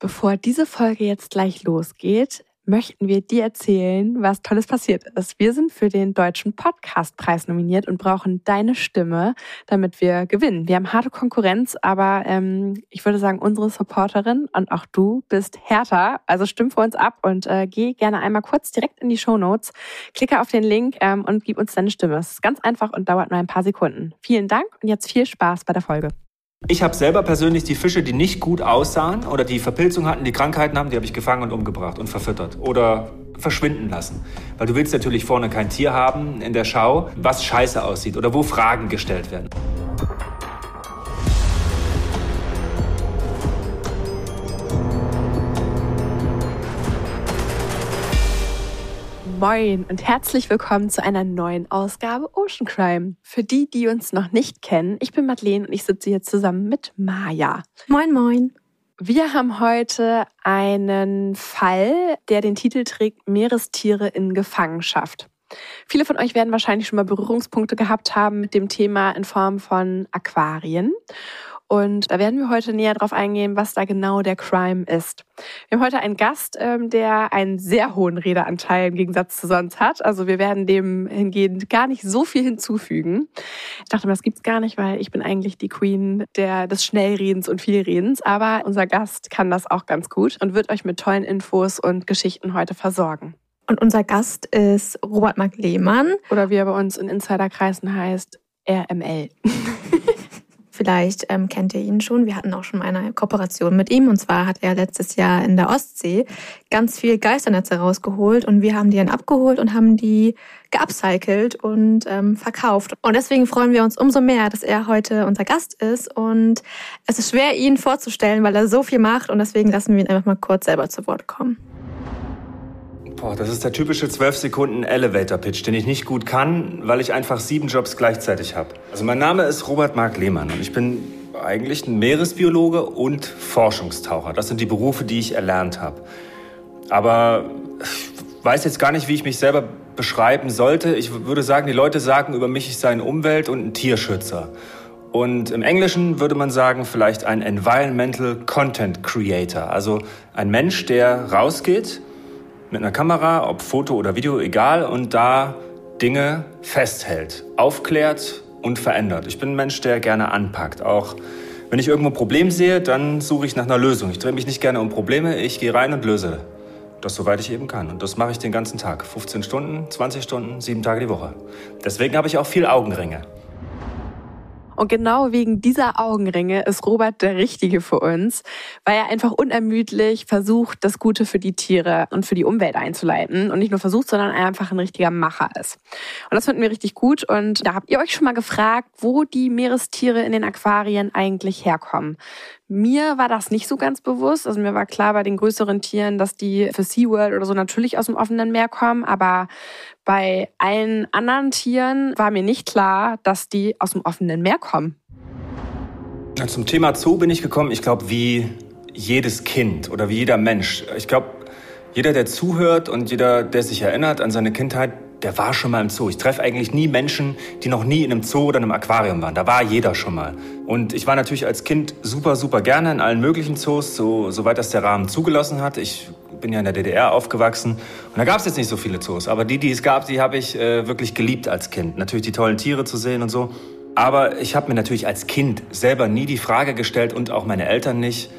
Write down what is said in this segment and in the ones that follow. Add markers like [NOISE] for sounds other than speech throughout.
Bevor diese Folge jetzt gleich losgeht, möchten wir dir erzählen, was Tolles passiert ist. Wir sind für den Deutschen Podcastpreis nominiert und brauchen deine Stimme, damit wir gewinnen. Wir haben harte Konkurrenz, aber ähm, ich würde sagen, unsere Supporterin und auch du bist härter. Also stimm für uns ab und äh, geh gerne einmal kurz direkt in die Show Notes, klicke auf den Link ähm, und gib uns deine Stimme. Es ist ganz einfach und dauert nur ein paar Sekunden. Vielen Dank und jetzt viel Spaß bei der Folge. Ich habe selber persönlich die Fische, die nicht gut aussahen oder die Verpilzung hatten, die Krankheiten haben, die habe ich gefangen und umgebracht und verfüttert oder verschwinden lassen. Weil du willst natürlich vorne kein Tier haben in der Schau, was scheiße aussieht oder wo Fragen gestellt werden. Moin und herzlich willkommen zu einer neuen Ausgabe Ocean Crime. Für die, die uns noch nicht kennen, ich bin Madeleine und ich sitze hier zusammen mit Maja. Moin, moin. Wir haben heute einen Fall, der den Titel trägt Meerestiere in Gefangenschaft. Viele von euch werden wahrscheinlich schon mal Berührungspunkte gehabt haben mit dem Thema in Form von Aquarien. Und da werden wir heute näher drauf eingehen, was da genau der Crime ist. Wir haben heute einen Gast, ähm, der einen sehr hohen Redeanteil im Gegensatz zu sonst hat. Also wir werden dem hingehend gar nicht so viel hinzufügen. Ich dachte mir, das gibt's gar nicht, weil ich bin eigentlich die Queen der, des Schnellredens und Vielredens. Aber unser Gast kann das auch ganz gut und wird euch mit tollen Infos und Geschichten heute versorgen. Und unser Gast ist Robert Mark Lehmann. Oder wie er bei uns in Insiderkreisen heißt, RML. [LAUGHS] Vielleicht ähm, kennt ihr ihn schon. Wir hatten auch schon eine Kooperation mit ihm. Und zwar hat er letztes Jahr in der Ostsee ganz viel Geisternetze rausgeholt und wir haben die dann abgeholt und haben die geupcycelt und ähm, verkauft. Und deswegen freuen wir uns umso mehr, dass er heute unser Gast ist. Und es ist schwer, ihn vorzustellen, weil er so viel macht. Und deswegen lassen wir ihn einfach mal kurz selber zu Wort kommen. Boah, das ist der typische 12 Sekunden Elevator Pitch, den ich nicht gut kann, weil ich einfach sieben Jobs gleichzeitig habe. Also mein Name ist Robert Mark Lehmann und ich bin eigentlich ein Meeresbiologe und Forschungstaucher. Das sind die Berufe, die ich erlernt habe. Aber ich weiß jetzt gar nicht, wie ich mich selber beschreiben sollte. Ich würde sagen, die Leute sagen über mich, ich sei ein Umwelt- und ein Tierschützer. Und im Englischen würde man sagen, vielleicht ein Environmental Content Creator. Also ein Mensch, der rausgeht mit einer Kamera, ob Foto oder Video, egal, und da Dinge festhält, aufklärt und verändert. Ich bin ein Mensch, der gerne anpackt. Auch wenn ich irgendwo ein Problem sehe, dann suche ich nach einer Lösung. Ich drehe mich nicht gerne um Probleme, ich gehe rein und löse das, soweit ich eben kann. Und das mache ich den ganzen Tag. 15 Stunden, 20 Stunden, sieben Tage die Woche. Deswegen habe ich auch viel Augenringe. Und genau wegen dieser Augenringe ist Robert der Richtige für uns, weil er einfach unermüdlich versucht, das Gute für die Tiere und für die Umwelt einzuleiten. Und nicht nur versucht, sondern einfach ein richtiger Macher ist. Und das finden wir richtig gut. Und da habt ihr euch schon mal gefragt, wo die Meerestiere in den Aquarien eigentlich herkommen. Mir war das nicht so ganz bewusst. Also mir war klar bei den größeren Tieren, dass die für SeaWorld oder so natürlich aus dem offenen Meer kommen. Aber bei allen anderen Tieren war mir nicht klar, dass die aus dem offenen Meer kommen. Zum Thema Zoo bin ich gekommen, ich glaube, wie jedes Kind oder wie jeder Mensch. Ich glaube, jeder, der zuhört und jeder, der sich erinnert an seine Kindheit, der war schon mal im Zoo. Ich treffe eigentlich nie Menschen, die noch nie in einem Zoo oder einem Aquarium waren. Da war jeder schon mal. Und ich war natürlich als Kind super, super gerne in allen möglichen Zoos, so, soweit das der Rahmen zugelassen hat. Ich bin ja in der DDR aufgewachsen und da gab es jetzt nicht so viele Zoos. Aber die, die es gab, die habe ich äh, wirklich geliebt als Kind. Natürlich die tollen Tiere zu sehen und so. Aber ich habe mir natürlich als Kind selber nie die Frage gestellt und auch meine Eltern nicht,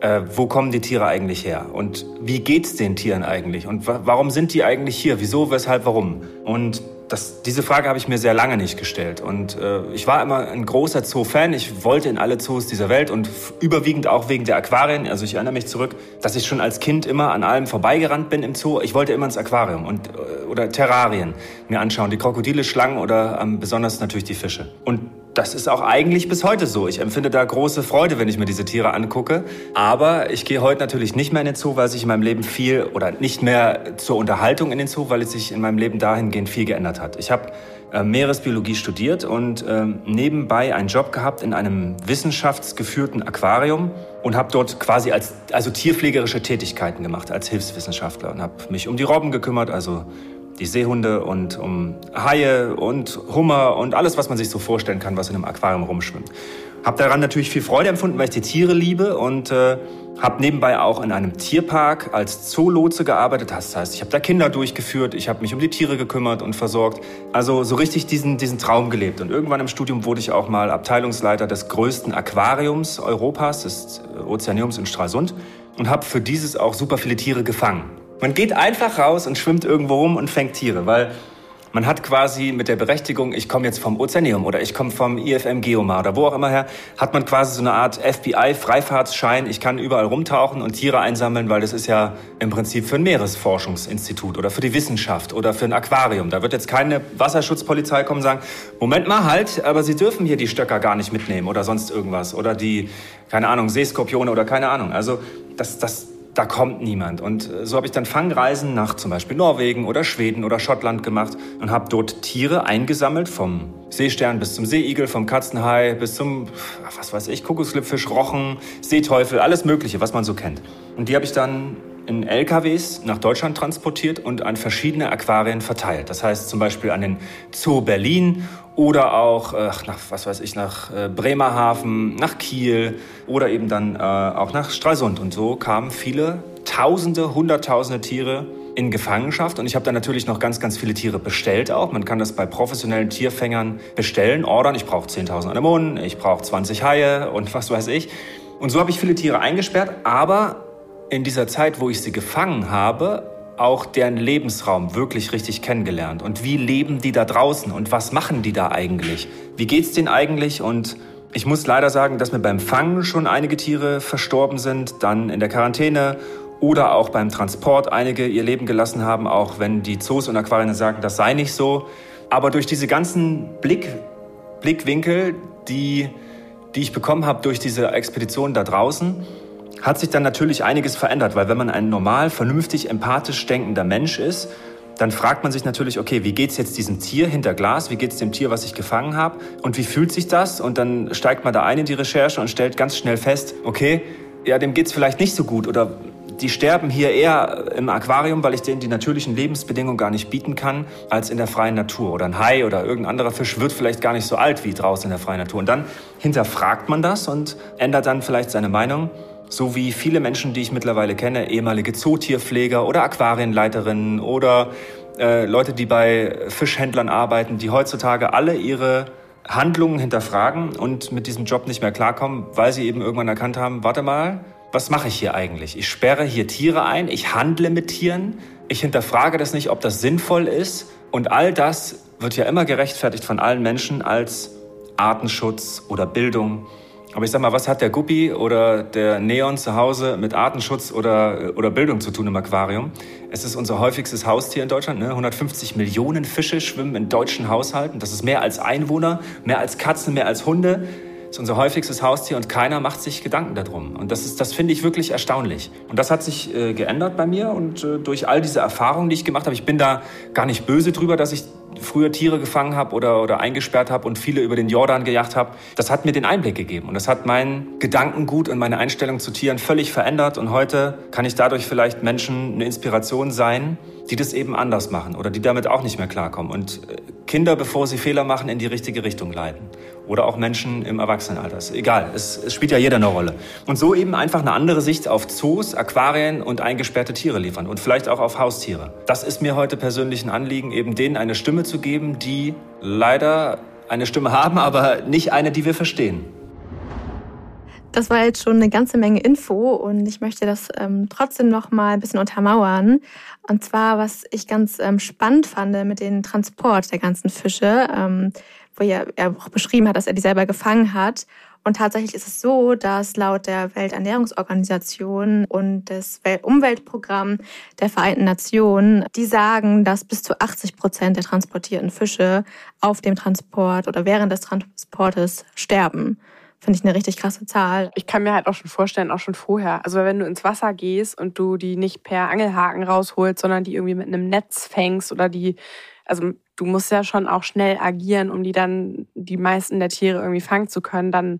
äh, wo kommen die Tiere eigentlich her und wie geht's den Tieren eigentlich und wa warum sind die eigentlich hier? Wieso, weshalb, warum? Und das, diese Frage habe ich mir sehr lange nicht gestellt. Und äh, ich war immer ein großer Zoo-Fan. Ich wollte in alle Zoos dieser Welt und überwiegend auch wegen der Aquarien. Also ich erinnere mich zurück, dass ich schon als Kind immer an allem vorbeigerannt bin im Zoo. Ich wollte immer ins Aquarium und, äh, oder Terrarien mir anschauen. Die Krokodile, Schlangen oder ähm, besonders natürlich die Fische. Und das ist auch eigentlich bis heute so. Ich empfinde da große Freude, wenn ich mir diese Tiere angucke. Aber ich gehe heute natürlich nicht mehr in den Zoo, weil sich in meinem Leben viel oder nicht mehr zur Unterhaltung in den Zoo, weil es sich in meinem Leben dahingehend viel geändert hat. Ich habe äh, Meeresbiologie studiert und äh, nebenbei einen Job gehabt in einem wissenschaftsgeführten Aquarium und habe dort quasi als also tierpflegerische Tätigkeiten gemacht als Hilfswissenschaftler und habe mich um die Robben gekümmert, also die Seehunde und um Haie und Hummer und alles, was man sich so vorstellen kann, was in einem Aquarium rumschwimmt. Hab daran natürlich viel Freude empfunden, weil ich die Tiere liebe und äh, habe nebenbei auch in einem Tierpark als Zoolotse gearbeitet. Das heißt, ich habe da Kinder durchgeführt, ich habe mich um die Tiere gekümmert und versorgt. Also so richtig diesen, diesen Traum gelebt. Und irgendwann im Studium wurde ich auch mal Abteilungsleiter des größten Aquariums Europas, des Ozeaniums in Stralsund, und habe für dieses auch super viele Tiere gefangen. Man geht einfach raus und schwimmt irgendwo rum und fängt Tiere, weil man hat quasi mit der Berechtigung, ich komme jetzt vom Ozeaneum oder ich komme vom IFM Geomar oder wo auch immer her, hat man quasi so eine Art FBI-Freifahrtsschein. Ich kann überall rumtauchen und Tiere einsammeln, weil das ist ja im Prinzip für ein Meeresforschungsinstitut oder für die Wissenschaft oder für ein Aquarium. Da wird jetzt keine Wasserschutzpolizei kommen und sagen, Moment mal halt, aber Sie dürfen hier die Stöcker gar nicht mitnehmen oder sonst irgendwas oder die, keine Ahnung, Seeskorpione oder keine Ahnung. Also das, das da kommt niemand. Und äh, so habe ich dann Fangreisen nach zum Beispiel Norwegen oder Schweden oder Schottland gemacht und habe dort Tiere eingesammelt, vom Seestern bis zum Seeigel, vom Katzenhai bis zum, was weiß ich, Kokoslippfisch, Rochen, Seeteufel, alles Mögliche, was man so kennt. Und die habe ich dann in LKWs nach Deutschland transportiert und an verschiedene Aquarien verteilt. Das heißt zum Beispiel an den Zoo Berlin oder auch äh, nach, was weiß ich, nach äh, Bremerhaven, nach Kiel oder eben dann äh, auch nach Stralsund. Und so kamen viele Tausende, Hunderttausende Tiere in Gefangenschaft. Und ich habe dann natürlich noch ganz, ganz viele Tiere bestellt auch. Man kann das bei professionellen Tierfängern bestellen, ordern. Ich brauche 10.000 Anemonen, ich brauche 20 Haie und was weiß ich. Und so habe ich viele Tiere eingesperrt. Aber in dieser Zeit, wo ich sie gefangen habe, auch deren Lebensraum wirklich richtig kennengelernt. Und wie leben die da draußen und was machen die da eigentlich? Wie geht's denen eigentlich? Und ich muss leider sagen, dass mir beim Fangen schon einige Tiere verstorben sind, dann in der Quarantäne oder auch beim Transport einige ihr Leben gelassen haben, auch wenn die Zoos und Aquarien sagen, das sei nicht so. Aber durch diese ganzen Blick, Blickwinkel, die, die ich bekommen habe durch diese Expedition da draußen, hat sich dann natürlich einiges verändert, weil wenn man ein normal, vernünftig, empathisch denkender Mensch ist, dann fragt man sich natürlich, okay, wie geht's jetzt diesem Tier hinter Glas? Wie geht's dem Tier, was ich gefangen habe? Und wie fühlt sich das? Und dann steigt man da ein in die Recherche und stellt ganz schnell fest, okay, ja, dem geht's vielleicht nicht so gut oder die sterben hier eher im Aquarium, weil ich denen die natürlichen Lebensbedingungen gar nicht bieten kann, als in der freien Natur. Oder ein Hai oder irgendein anderer Fisch wird vielleicht gar nicht so alt wie draußen in der freien Natur. Und dann hinterfragt man das und ändert dann vielleicht seine Meinung so wie viele Menschen, die ich mittlerweile kenne, ehemalige Zootierpfleger oder Aquarienleiterinnen oder äh, Leute, die bei Fischhändlern arbeiten, die heutzutage alle ihre Handlungen hinterfragen und mit diesem Job nicht mehr klarkommen, weil sie eben irgendwann erkannt haben, warte mal, was mache ich hier eigentlich? Ich sperre hier Tiere ein, ich handle mit Tieren, ich hinterfrage das nicht, ob das sinnvoll ist und all das wird ja immer gerechtfertigt von allen Menschen als Artenschutz oder Bildung aber ich sag mal, was hat der Guppi oder der Neon zu Hause mit Artenschutz oder, oder Bildung zu tun im Aquarium? Es ist unser häufigstes Haustier in Deutschland. Ne? 150 Millionen Fische schwimmen in deutschen Haushalten. Das ist mehr als Einwohner, mehr als Katzen, mehr als Hunde. Das ist unser häufigstes Haustier und keiner macht sich Gedanken darum. Und das, das finde ich wirklich erstaunlich. Und das hat sich äh, geändert bei mir und äh, durch all diese Erfahrungen, die ich gemacht habe, ich bin da gar nicht böse drüber, dass ich früher Tiere gefangen habe oder, oder eingesperrt habe und viele über den Jordan gejagt habe, das hat mir den Einblick gegeben. Und das hat mein Gedankengut und meine Einstellung zu Tieren völlig verändert. Und heute kann ich dadurch vielleicht Menschen eine Inspiration sein, die das eben anders machen oder die damit auch nicht mehr klarkommen. Und äh, Kinder, bevor sie Fehler machen, in die richtige Richtung leiten. Oder auch Menschen im Erwachsenenalter. Egal, es, es spielt ja jeder eine Rolle. Und so eben einfach eine andere Sicht auf Zoos, Aquarien und eingesperrte Tiere liefern. Und vielleicht auch auf Haustiere. Das ist mir heute persönlich ein Anliegen, eben denen eine Stimme zu geben, die leider eine Stimme haben, aber nicht eine, die wir verstehen. Das war jetzt schon eine ganze Menge Info und ich möchte das ähm, trotzdem noch mal ein bisschen untermauern. Und zwar, was ich ganz ähm, spannend fand mit dem Transport der ganzen Fische, ähm, wo er, er auch beschrieben hat, dass er die selber gefangen hat. Und tatsächlich ist es so, dass laut der Welternährungsorganisation und des Umweltprogramm der Vereinten Nationen, die sagen, dass bis zu 80 Prozent der transportierten Fische auf dem Transport oder während des Transportes sterben. Finde ich eine richtig krasse Zahl. Ich kann mir halt auch schon vorstellen, auch schon vorher. Also wenn du ins Wasser gehst und du die nicht per Angelhaken rausholst, sondern die irgendwie mit einem Netz fängst oder die, also du musst ja schon auch schnell agieren, um die dann, die meisten der Tiere irgendwie fangen zu können, dann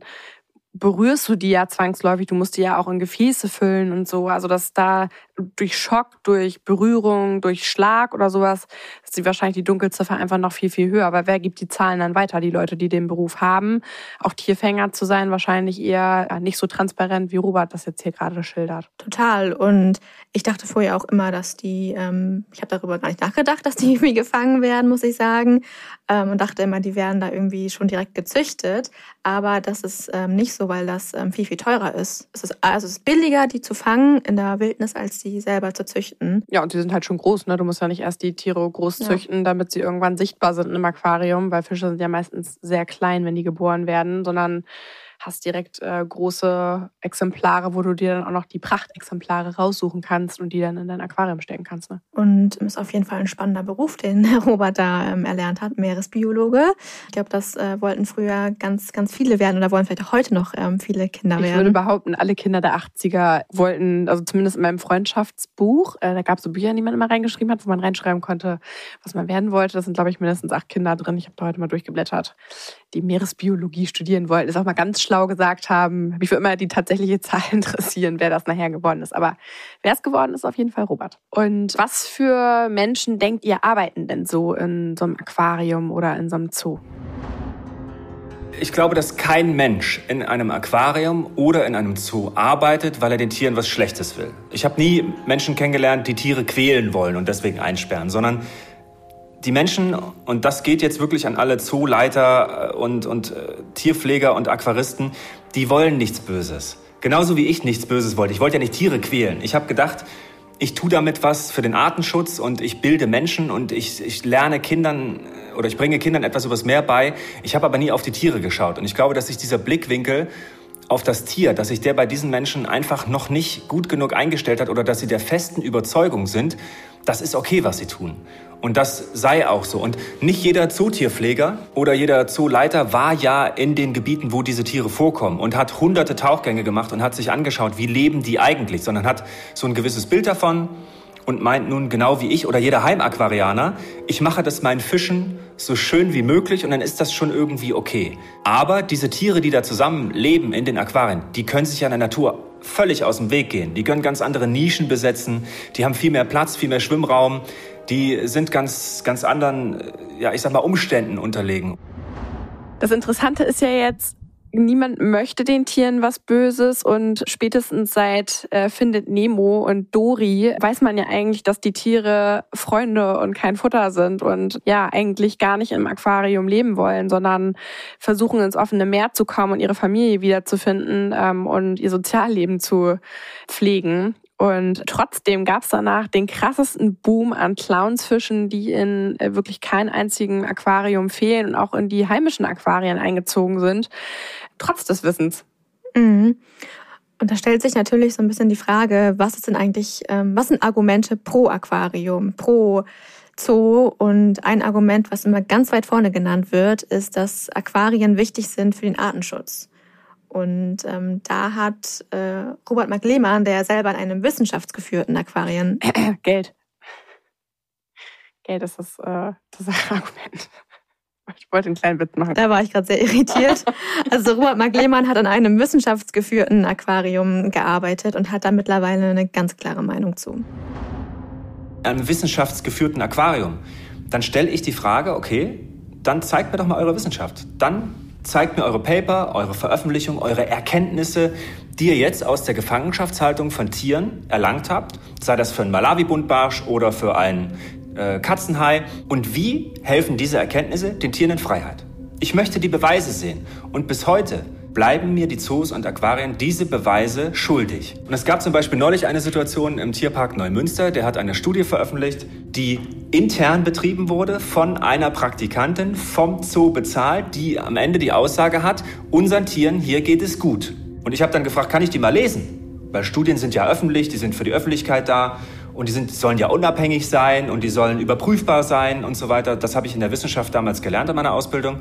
berührst du die ja zwangsläufig. Du musst die ja auch in Gefäße füllen und so. Also dass da durch Schock, durch Berührung, durch Schlag oder sowas, ist die wahrscheinlich die Dunkelziffer einfach noch viel, viel höher. Aber wer gibt die Zahlen dann weiter? Die Leute, die den Beruf haben. Auch Tierfänger zu sein, wahrscheinlich eher nicht so transparent, wie Robert das jetzt hier gerade schildert. Total. Und ich dachte vorher auch immer, dass die, ähm, ich habe darüber gar nicht nachgedacht, dass die [LAUGHS] irgendwie gefangen werden, muss ich sagen. Ähm, und dachte immer, die werden da irgendwie schon direkt gezüchtet. Aber das ist ähm, nicht so, weil das ähm, viel, viel teurer ist. Es ist also es ist billiger, die zu fangen in der Wildnis, als die selber zu züchten. Ja, und die sind halt schon groß. Ne? Du musst ja nicht erst die Tiere groß züchten, ja. damit sie irgendwann sichtbar sind im Aquarium, weil Fische sind ja meistens sehr klein, wenn die geboren werden, sondern hast direkt äh, große Exemplare, wo du dir dann auch noch die Prachtexemplare raussuchen kannst und die dann in dein Aquarium stecken kannst. Ne? Und ist auf jeden Fall ein spannender Beruf, den [LAUGHS] Robert da ähm, erlernt hat, Meeresbiologe. Ich glaube, das äh, wollten früher ganz, ganz viele werden oder wollen vielleicht auch heute noch ähm, viele Kinder werden. Ich würde behaupten, alle Kinder der 80er wollten, also zumindest in meinem Freundschaftsbuch, äh, da gab es so Bücher, die man immer reingeschrieben hat, wo man reinschreiben konnte, was man werden wollte. Da sind, glaube ich, mindestens acht Kinder drin. Ich habe da heute mal durchgeblättert, die Meeresbiologie studieren wollten. Ist auch mal ganz schlau gesagt haben. Mich würde immer die tatsächliche [LAUGHS] Zahl interessieren, wer das nachher geworden ist. Aber wer es geworden ist, auf jeden Fall Robert. Und was für Menschen denkt ihr arbeiten denn so in so einem Aquarium oder in so einem Zoo? Ich glaube, dass kein Mensch in einem Aquarium oder in einem Zoo arbeitet, weil er den Tieren was Schlechtes will. Ich habe nie Menschen kennengelernt, die Tiere quälen wollen und deswegen einsperren, sondern die Menschen, und das geht jetzt wirklich an alle Zooleiter äh, und, und äh, Tierpfleger und Aquaristen, die wollen nichts Böses. Genauso wie ich nichts Böses wollte. Ich wollte ja nicht Tiere quälen. Ich habe gedacht, ich tue damit was für den Artenschutz und ich bilde Menschen und ich, ich lerne Kindern äh, oder ich bringe Kindern etwas übers Meer bei. Ich habe aber nie auf die Tiere geschaut. Und ich glaube, dass sich dieser Blickwinkel auf das Tier, dass sich der bei diesen Menschen einfach noch nicht gut genug eingestellt hat oder dass sie der festen Überzeugung sind, das ist okay, was sie tun. Und das sei auch so. Und nicht jeder Zootierpfleger oder jeder Zooleiter war ja in den Gebieten, wo diese Tiere vorkommen und hat hunderte Tauchgänge gemacht und hat sich angeschaut, wie leben die eigentlich, sondern hat so ein gewisses Bild davon und meint nun genau wie ich oder jeder Heimaquarianer, ich mache das meinen Fischen so schön wie möglich und dann ist das schon irgendwie okay. Aber diese Tiere, die da zusammen leben in den Aquarien, die können sich ja in der Natur völlig aus dem Weg gehen. Die können ganz andere Nischen besetzen, die haben viel mehr Platz, viel mehr Schwimmraum, die sind ganz, ganz anderen, ja, ich sag mal, Umständen unterlegen. Das Interessante ist ja jetzt, niemand möchte den Tieren was Böses und spätestens seit äh, Findet Nemo und Dory weiß man ja eigentlich, dass die Tiere Freunde und kein Futter sind und ja eigentlich gar nicht im Aquarium leben wollen, sondern versuchen ins offene Meer zu kommen und ihre Familie wiederzufinden ähm, und ihr Sozialleben zu pflegen. Und trotzdem gab es danach den krassesten Boom an Clownsfischen, die in äh, wirklich kein einzigen Aquarium fehlen und auch in die heimischen Aquarien eingezogen sind, trotz des Wissens. Mhm. Und da stellt sich natürlich so ein bisschen die Frage, was ist denn eigentlich, ähm, was sind Argumente pro Aquarium, pro Zoo? Und ein Argument, was immer ganz weit vorne genannt wird, ist, dass Aquarien wichtig sind für den Artenschutz. Und ähm, da hat äh, Robert McLehmann, der selber in einem wissenschaftsgeführten Aquarien. [CLEARS THROAT] Geld. Geld ist das, äh, das [LAUGHS] Argument. Ich wollte einen kleinen Witz machen. Da war ich gerade sehr irritiert. [LAUGHS] Also Robert McLehmann hat an einem wissenschaftsgeführten Aquarium gearbeitet und hat da mittlerweile eine ganz klare Meinung zu. Einem wissenschaftsgeführten Aquarium. Dann stelle ich die Frage, okay, dann zeigt mir doch mal eure Wissenschaft. Dann zeigt mir eure Paper, eure Veröffentlichung, eure Erkenntnisse, die ihr jetzt aus der Gefangenschaftshaltung von Tieren erlangt habt, sei das für einen Malawi-Buntbarsch oder für einen äh, Katzenhai. Und wie helfen diese Erkenntnisse den Tieren in Freiheit? Ich möchte die Beweise sehen. Und bis heute bleiben mir die Zoos und Aquarien diese Beweise schuldig. Und es gab zum Beispiel neulich eine Situation im Tierpark Neumünster, der hat eine Studie veröffentlicht, die intern betrieben wurde von einer Praktikantin vom Zoo bezahlt, die am Ende die Aussage hat, unseren Tieren hier geht es gut. Und ich habe dann gefragt, kann ich die mal lesen? Weil Studien sind ja öffentlich, die sind für die Öffentlichkeit da und die sind, sollen ja unabhängig sein und die sollen überprüfbar sein und so weiter. Das habe ich in der Wissenschaft damals gelernt in meiner Ausbildung.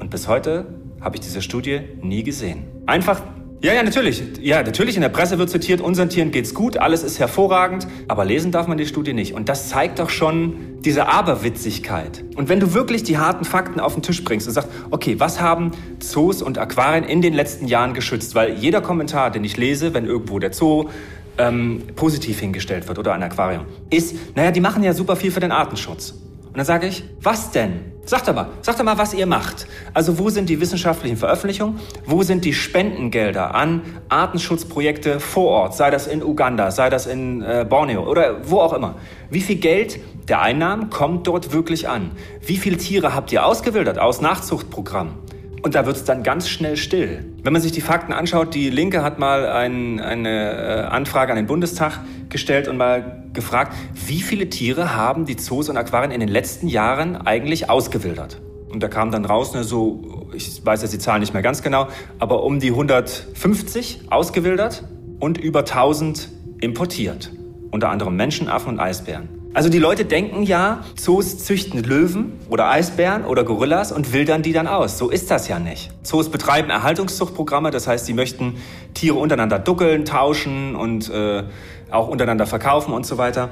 Und bis heute habe ich diese Studie nie gesehen. Einfach Ja, ja, natürlich. Ja, natürlich. In der Presse wird zitiert, unseren Tieren geht's gut, alles ist hervorragend. Aber lesen darf man die Studie nicht. Und das zeigt doch schon diese Aberwitzigkeit. Und wenn du wirklich die harten Fakten auf den Tisch bringst und sagst, okay, was haben Zoos und Aquarien in den letzten Jahren geschützt? Weil jeder Kommentar, den ich lese, wenn irgendwo der Zoo ähm, positiv hingestellt wird oder ein Aquarium, ist, naja, die machen ja super viel für den Artenschutz. Und dann sage ich, was denn? Sagt doch mal, sagt doch mal, was ihr macht. Also wo sind die wissenschaftlichen Veröffentlichungen? Wo sind die Spendengelder an Artenschutzprojekte vor Ort? Sei das in Uganda, sei das in äh, Borneo oder wo auch immer. Wie viel Geld der Einnahmen kommt dort wirklich an? Wie viele Tiere habt ihr ausgewildert aus Nachzuchtprogrammen? Und da wird es dann ganz schnell still. Wenn man sich die Fakten anschaut, die Linke hat mal ein, eine äh, Anfrage an den Bundestag gestellt und mal gefragt, wie viele Tiere haben die Zoos und Aquarien in den letzten Jahren eigentlich ausgewildert? Und da kam dann raus, ne, so, ich weiß jetzt die Zahlen nicht mehr ganz genau, aber um die 150 ausgewildert und über 1000 importiert. Unter anderem Menschenaffen und Eisbären. Also die Leute denken ja, Zoos züchten Löwen oder Eisbären oder Gorillas und wildern die dann aus. So ist das ja nicht. Zoos betreiben Erhaltungszuchtprogramme, das heißt, sie möchten Tiere untereinander duckeln, tauschen und äh, auch untereinander verkaufen und so weiter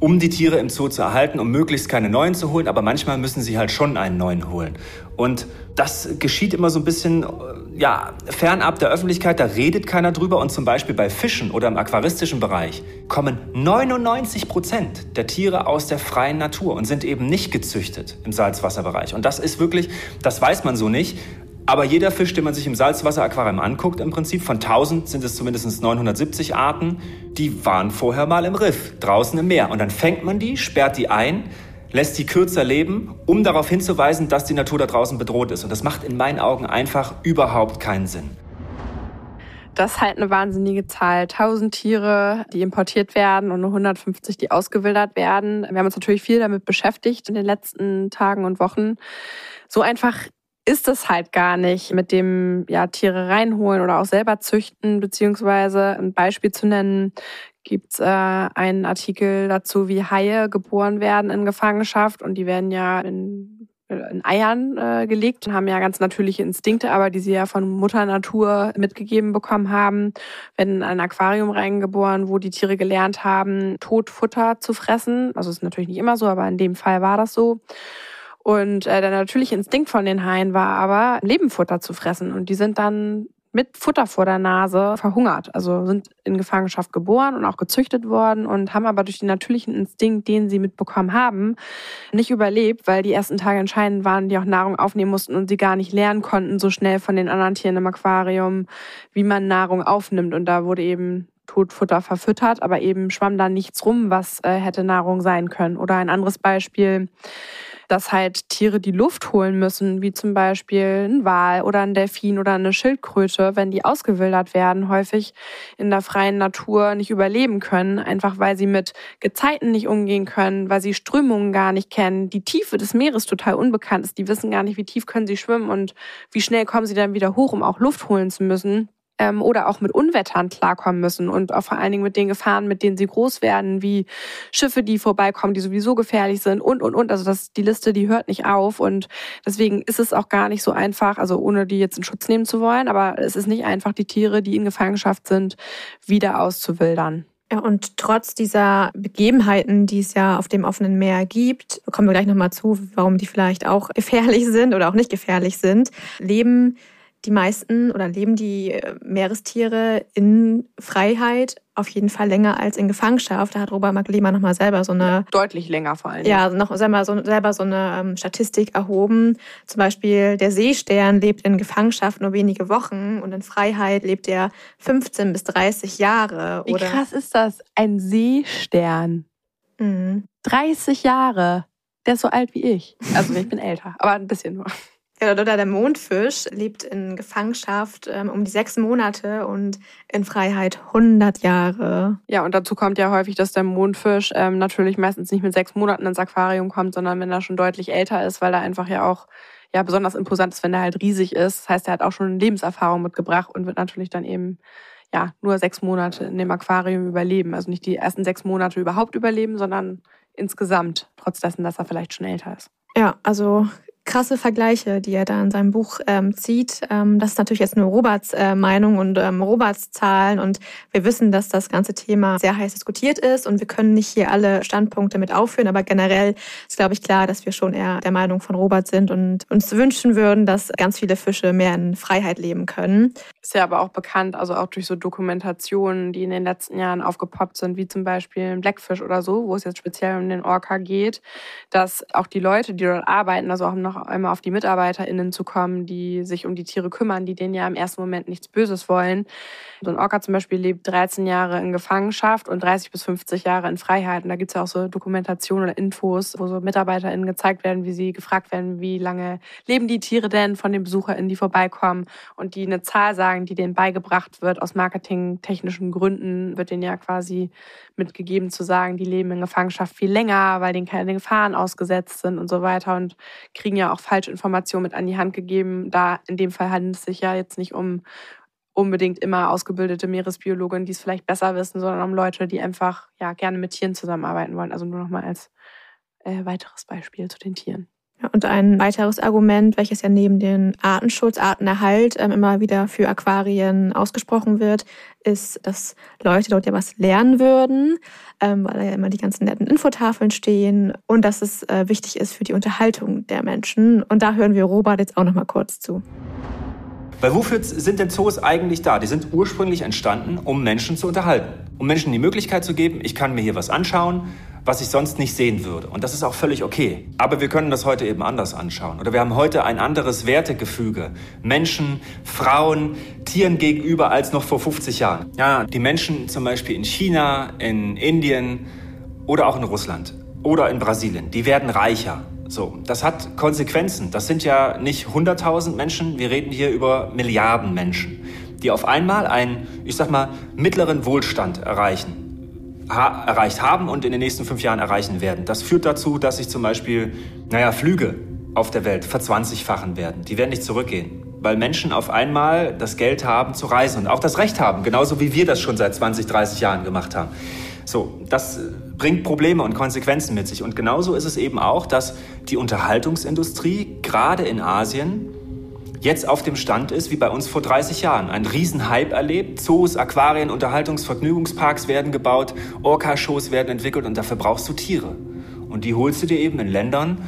um die Tiere im Zoo zu erhalten, um möglichst keine neuen zu holen. Aber manchmal müssen sie halt schon einen neuen holen. Und das geschieht immer so ein bisschen, äh, ja, fernab der Öffentlichkeit. Da redet keiner drüber. Und zum Beispiel bei Fischen oder im aquaristischen Bereich kommen 99 Prozent der Tiere aus der freien Natur und sind eben nicht gezüchtet im Salzwasserbereich. Und das ist wirklich, das weiß man so nicht. Aber jeder Fisch, den man sich im Salzwasseraquarium anguckt, im Prinzip von 1000 sind es zumindest 970 Arten, die waren vorher mal im Riff, draußen im Meer. Und dann fängt man die, sperrt die ein, lässt die kürzer leben, um darauf hinzuweisen, dass die Natur da draußen bedroht ist. Und das macht in meinen Augen einfach überhaupt keinen Sinn. Das ist halt eine wahnsinnige Zahl. 1000 Tiere, die importiert werden und nur 150, die ausgewildert werden. Wir haben uns natürlich viel damit beschäftigt in den letzten Tagen und Wochen. So einfach ist es halt gar nicht mit dem ja, Tiere reinholen oder auch selber züchten, beziehungsweise ein Beispiel zu nennen, gibt's äh, einen Artikel dazu, wie Haie geboren werden in Gefangenschaft und die werden ja in, in Eiern äh, gelegt und haben ja ganz natürliche Instinkte, aber die sie ja von Mutter Natur mitgegeben bekommen haben, werden in ein Aquarium reingeboren, wo die Tiere gelernt haben, Totfutter zu fressen. Also ist natürlich nicht immer so, aber in dem Fall war das so. Und äh, der natürliche Instinkt von den Haien war aber, Lebenfutter zu fressen. Und die sind dann mit Futter vor der Nase verhungert. Also sind in Gefangenschaft geboren und auch gezüchtet worden und haben aber durch den natürlichen Instinkt, den sie mitbekommen haben, nicht überlebt, weil die ersten Tage entscheidend waren, die auch Nahrung aufnehmen mussten und sie gar nicht lernen konnten, so schnell von den anderen Tieren im Aquarium, wie man Nahrung aufnimmt. Und da wurde eben Totfutter verfüttert, aber eben schwamm da nichts rum, was äh, hätte Nahrung sein können. Oder ein anderes Beispiel dass halt Tiere die Luft holen müssen, wie zum Beispiel ein Wal oder ein Delfin oder eine Schildkröte, wenn die ausgewildert werden, häufig in der freien Natur nicht überleben können, einfach weil sie mit Gezeiten nicht umgehen können, weil sie Strömungen gar nicht kennen, die Tiefe des Meeres total unbekannt ist, die wissen gar nicht, wie tief können sie schwimmen und wie schnell kommen sie dann wieder hoch, um auch Luft holen zu müssen ähm, oder auch mit Unwettern klarkommen müssen und auch vor allen Dingen mit den Gefahren, mit denen sie groß werden, wie Schiffe, die vorbeikommen, die sowieso gefährlich sind und, und, und. Also das, die Liste, die hört nicht auf und deswegen ist es auch gar nicht so einfach, also ohne die jetzt in Schutz nehmen zu wollen, aber es ist nicht einfach, die Tiere, die in Gefangenschaft sind, wieder auszuwildern. Ja, und trotz dieser Begebenheiten, die es ja auf dem offenen Meer gibt, kommen wir gleich nochmal zu, warum die vielleicht auch gefährlich sind oder auch nicht gefährlich sind, leben die meisten oder leben die äh, Meerestiere in Freiheit auf jeden Fall länger als in Gefangenschaft. Da hat Robert Maglima nochmal selber so eine... Deutlich länger vor allem. Ja, noch selber so, selber so eine ähm, Statistik erhoben. Zum Beispiel der Seestern lebt in Gefangenschaft nur wenige Wochen und in Freiheit lebt er 15 bis 30 Jahre. Wie oder krass ist das? Ein Seestern. Mhm. 30 Jahre. Der ist so alt wie ich. Also ich bin älter, aber ein bisschen nur. Oder der Mondfisch lebt in Gefangenschaft ähm, um die sechs Monate und in Freiheit 100 Jahre. Ja, und dazu kommt ja häufig, dass der Mondfisch ähm, natürlich meistens nicht mit sechs Monaten ins Aquarium kommt, sondern wenn er schon deutlich älter ist, weil er einfach ja auch ja besonders imposant ist, wenn er halt riesig ist. Das heißt, er hat auch schon Lebenserfahrung mitgebracht und wird natürlich dann eben ja nur sechs Monate in dem Aquarium überleben. Also nicht die ersten sechs Monate überhaupt überleben, sondern insgesamt, trotz dessen, dass er vielleicht schon älter ist. Ja, also krasse Vergleiche, die er da in seinem Buch ähm, zieht. Ähm, das ist natürlich jetzt nur Roberts äh, Meinung und ähm, Roberts Zahlen. Und wir wissen, dass das ganze Thema sehr heiß diskutiert ist und wir können nicht hier alle Standpunkte mit aufführen. Aber generell ist, glaube ich, klar, dass wir schon eher der Meinung von Robert sind und uns wünschen würden, dass ganz viele Fische mehr in Freiheit leben können. Ist ja aber auch bekannt, also auch durch so Dokumentationen, die in den letzten Jahren aufgepoppt sind, wie zum Beispiel Blackfish oder so, wo es jetzt speziell um den Orca geht, dass auch die Leute, die dort arbeiten, also auch noch einmal auf die MitarbeiterInnen zu kommen, die sich um die Tiere kümmern, die denen ja im ersten Moment nichts Böses wollen. So ein Orca zum Beispiel lebt 13 Jahre in Gefangenschaft und 30 bis 50 Jahre in Freiheit. Und da gibt es ja auch so Dokumentationen oder Infos, wo so MitarbeiterInnen gezeigt werden, wie sie gefragt werden, wie lange leben die Tiere denn von den BesucherInnen, die vorbeikommen und die eine Zahl sagen, die denen beigebracht wird aus marketingtechnischen Gründen, wird denen ja quasi mitgegeben zu sagen, die leben in Gefangenschaft viel länger, weil denen keine Gefahren ausgesetzt sind und so weiter und kriegen ja auch falsche Informationen mit an die Hand gegeben. Da in dem Fall handelt es sich ja jetzt nicht um unbedingt immer ausgebildete Meeresbiologen, die es vielleicht besser wissen, sondern um Leute, die einfach ja gerne mit Tieren zusammenarbeiten wollen. Also nur noch mal als äh, weiteres Beispiel zu den Tieren. Und ein weiteres Argument, welches ja neben den Artenschutz, Artenerhalt ähm, immer wieder für Aquarien ausgesprochen wird, ist, dass Leute dort ja was lernen würden, ähm, weil da ja immer die ganzen netten Infotafeln stehen und dass es äh, wichtig ist für die Unterhaltung der Menschen. Und da hören wir Robert jetzt auch noch mal kurz zu. Weil wofür sind denn Zoos eigentlich da? Die sind ursprünglich entstanden, um Menschen zu unterhalten. Um Menschen die Möglichkeit zu geben, ich kann mir hier was anschauen, was ich sonst nicht sehen würde. Und das ist auch völlig okay. Aber wir können das heute eben anders anschauen. Oder wir haben heute ein anderes Wertegefüge. Menschen, Frauen, Tieren gegenüber als noch vor 50 Jahren. Ja, die Menschen zum Beispiel in China, in Indien oder auch in Russland oder in Brasilien, die werden reicher. So, das hat Konsequenzen. Das sind ja nicht 100.000 Menschen, wir reden hier über Milliarden Menschen, die auf einmal einen, ich sag mal, mittleren Wohlstand erreichen ha erreicht haben und in den nächsten fünf Jahren erreichen werden. Das führt dazu, dass sich zum Beispiel, naja, Flüge auf der Welt verzwanzigfachen werden. Die werden nicht zurückgehen, weil Menschen auf einmal das Geld haben zu reisen und auch das Recht haben, genauso wie wir das schon seit 20, 30 Jahren gemacht haben. So, das bringt Probleme und Konsequenzen mit sich. Und genauso ist es eben auch, dass die Unterhaltungsindustrie gerade in Asien jetzt auf dem Stand ist wie bei uns vor 30 Jahren. Ein Riesenhype erlebt. Zoos, Aquarien, Unterhaltungs-, Vergnügungsparks werden gebaut, Orca-Shows werden entwickelt und dafür brauchst du Tiere. Und die holst du dir eben in Ländern,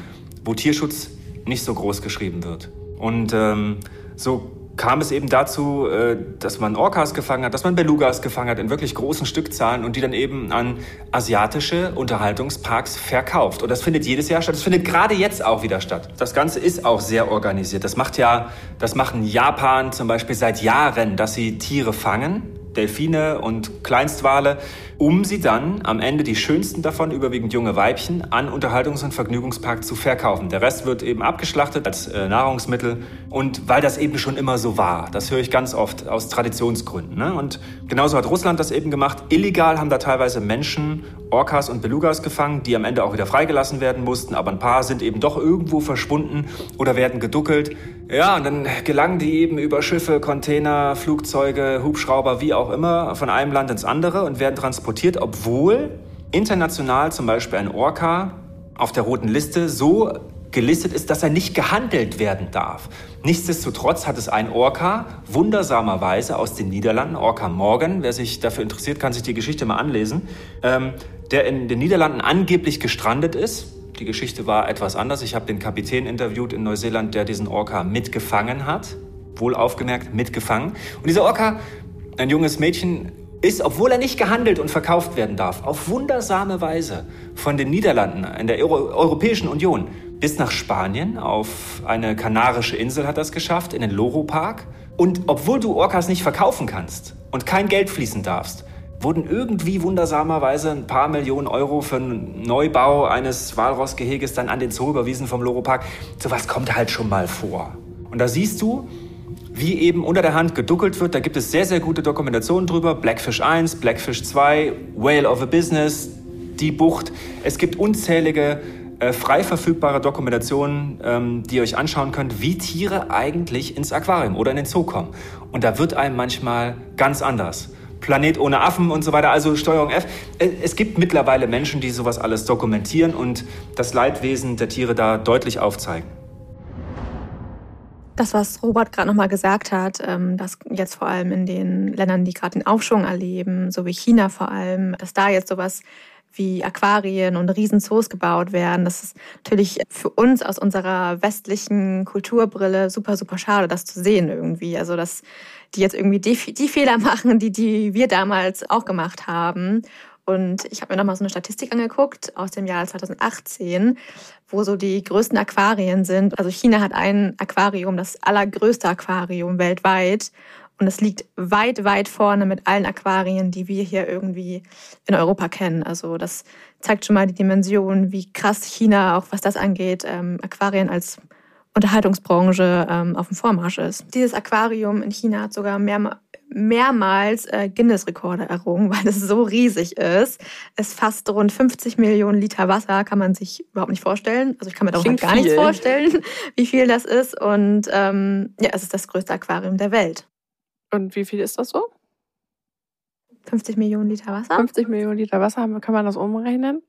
wo Tierschutz nicht so groß geschrieben wird. Und ähm, so kam es eben dazu, äh, dass man Orcas gefangen hat, dass man Belugas gefangen hat in wirklich großen Stückzahlen und die dann eben an asiatische Unterhaltungsparks verkauft. Und das findet jedes Jahr statt. Das findet gerade jetzt auch wieder statt. Das Ganze ist auch sehr organisiert. Das macht ja, das machen Japan zum Beispiel seit Jahren, dass sie Tiere fangen, Delfine und Kleinstwale um sie dann am Ende die schönsten davon, überwiegend junge Weibchen, an Unterhaltungs- und Vergnügungspark zu verkaufen. Der Rest wird eben abgeschlachtet als äh, Nahrungsmittel und weil das eben schon immer so war. Das höre ich ganz oft aus Traditionsgründen. Ne? Und genauso hat Russland das eben gemacht. Illegal haben da teilweise Menschen Orcas und Belugas gefangen, die am Ende auch wieder freigelassen werden mussten, aber ein paar sind eben doch irgendwo verschwunden oder werden geduckelt. Ja, und dann gelangen die eben über Schiffe, Container, Flugzeuge, Hubschrauber, wie auch immer, von einem Land ins andere und werden transportiert transportiert, obwohl international zum Beispiel ein Orca auf der roten Liste so gelistet ist, dass er nicht gehandelt werden darf. Nichtsdestotrotz hat es ein Orca wundersamerweise aus den Niederlanden, Orca Morgan, wer sich dafür interessiert, kann sich die Geschichte mal anlesen, ähm, der in den Niederlanden angeblich gestrandet ist. Die Geschichte war etwas anders. Ich habe den Kapitän interviewt in Neuseeland, der diesen Orca mitgefangen hat. Wohl aufgemerkt, mitgefangen. Und dieser Orca, ein junges Mädchen, ist, obwohl er nicht gehandelt und verkauft werden darf, auf wundersame Weise von den Niederlanden in der Euro Europäischen Union bis nach Spanien, auf eine kanarische Insel hat es geschafft, in den Loro Park. Und obwohl du Orcas nicht verkaufen kannst und kein Geld fließen darfst, wurden irgendwie wundersamerweise ein paar Millionen Euro für einen Neubau eines Walrossgeheges dann an den Zoo überwiesen vom Loro Park. Sowas kommt halt schon mal vor. Und da siehst du, wie eben unter der Hand geduckelt wird. Da gibt es sehr, sehr gute Dokumentationen drüber. Blackfish 1, Blackfish 2, Whale of a Business, Die Bucht. Es gibt unzählige äh, frei verfügbare Dokumentationen, ähm, die ihr euch anschauen könnt, wie Tiere eigentlich ins Aquarium oder in den Zoo kommen. Und da wird einem manchmal ganz anders. Planet ohne Affen und so weiter, also Steuerung F. Äh, es gibt mittlerweile Menschen, die sowas alles dokumentieren und das Leidwesen der Tiere da deutlich aufzeigen. Das, was Robert gerade nochmal gesagt hat, ähm, dass jetzt vor allem in den Ländern, die gerade den Aufschwung erleben, so wie China vor allem, dass da jetzt sowas wie Aquarien und Riesenzoos gebaut werden. Das ist natürlich für uns aus unserer westlichen Kulturbrille super, super schade, das zu sehen irgendwie. Also, dass die jetzt irgendwie die, die Fehler [LAUGHS] machen, die, die wir damals auch gemacht haben. Und ich habe mir nochmal so eine Statistik angeguckt aus dem Jahr 2018, wo so die größten Aquarien sind. Also China hat ein Aquarium, das allergrößte Aquarium weltweit. Und es liegt weit, weit vorne mit allen Aquarien, die wir hier irgendwie in Europa kennen. Also das zeigt schon mal die Dimension, wie krass China, auch was das angeht, ähm, Aquarien als Unterhaltungsbranche ähm, auf dem Vormarsch ist. Dieses Aquarium in China hat sogar mehr, mehrmals äh, Guinness-Rekorde errungen, [LAUGHS] weil es so riesig ist. Es fasst rund 50 Millionen Liter Wasser, kann man sich überhaupt nicht vorstellen. Also ich kann mir darüber gar viel. nichts vorstellen, [LAUGHS] wie viel das ist. Und ähm, ja, es ist das größte Aquarium der Welt. Und wie viel ist das so? 50 Millionen Liter Wasser. 50 Millionen Liter Wasser, kann man das umrechnen?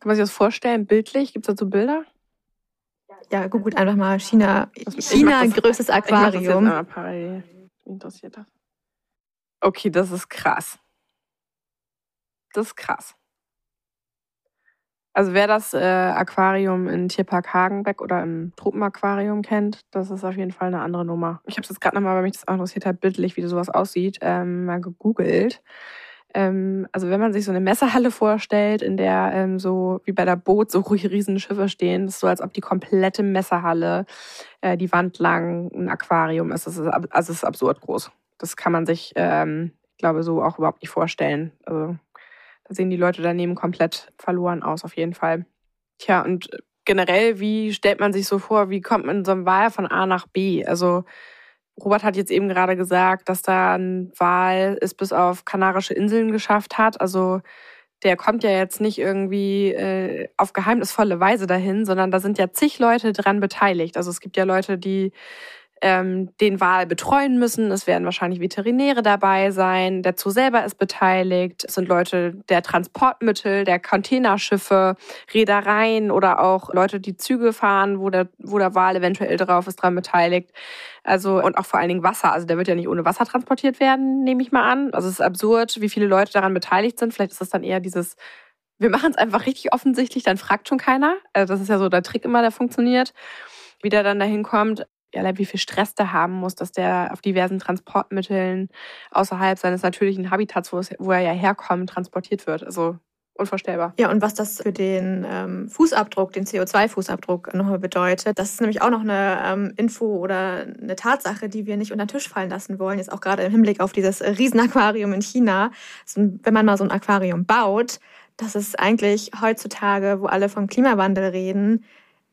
Kann man sich das vorstellen, bildlich? Gibt es dazu Bilder? Ja, googelt einfach mal China, China größtes Aquarium. Ich das parallel. Interessiert das. Okay, das ist krass. Das ist krass. Also wer das äh, Aquarium in Tierpark Hagenbeck oder im Tropenaquarium kennt, das ist auf jeden Fall eine andere Nummer. Ich habe es jetzt gerade nochmal, weil mich das auch interessiert hat, bildlich, wie sowas aussieht, ähm, mal gegoogelt. Ähm, also wenn man sich so eine Messehalle vorstellt, in der ähm, so wie bei der Boot so ruhig riesen Schiffe stehen, das ist so, als ob die komplette Messehalle äh, die Wand lang ein Aquarium ist. Das ist also es ist absurd groß. Das kann man sich, ähm, ich glaube, so auch überhaupt nicht vorstellen. Also da sehen die Leute daneben komplett verloren aus, auf jeden Fall. Tja, und generell, wie stellt man sich so vor, wie kommt man in so einem Wahl von A nach B? Also Robert hat jetzt eben gerade gesagt, dass da ein Wal es bis auf Kanarische Inseln geschafft hat. Also der kommt ja jetzt nicht irgendwie äh, auf geheimnisvolle Weise dahin, sondern da sind ja zig Leute dran beteiligt. Also es gibt ja Leute, die ähm, den Wal betreuen müssen. Es werden wahrscheinlich Veterinäre dabei sein. Der Zoo selber ist beteiligt. Es sind Leute der Transportmittel, der Containerschiffe, Reedereien oder auch Leute, die Züge fahren, wo der, wo der Wal eventuell drauf ist, dran beteiligt. Also, und auch vor allen Dingen Wasser. Also, der wird ja nicht ohne Wasser transportiert werden, nehme ich mal an. Also, es ist absurd, wie viele Leute daran beteiligt sind. Vielleicht ist es dann eher dieses, wir machen es einfach richtig offensichtlich, dann fragt schon keiner. Also, das ist ja so der Trick immer, der funktioniert wie der dann dahin kommt wie viel Stress der haben muss, dass der auf diversen Transportmitteln außerhalb seines natürlichen Habitats, wo, es, wo er ja herkommt, transportiert wird. Also unvorstellbar. Ja, und was das für den ähm, Fußabdruck, den CO2-Fußabdruck nochmal bedeutet, das ist nämlich auch noch eine ähm, Info oder eine Tatsache, die wir nicht unter den Tisch fallen lassen wollen. Jetzt auch gerade im Hinblick auf dieses Riesenaquarium in China. Also, wenn man mal so ein Aquarium baut, das ist eigentlich heutzutage, wo alle vom Klimawandel reden,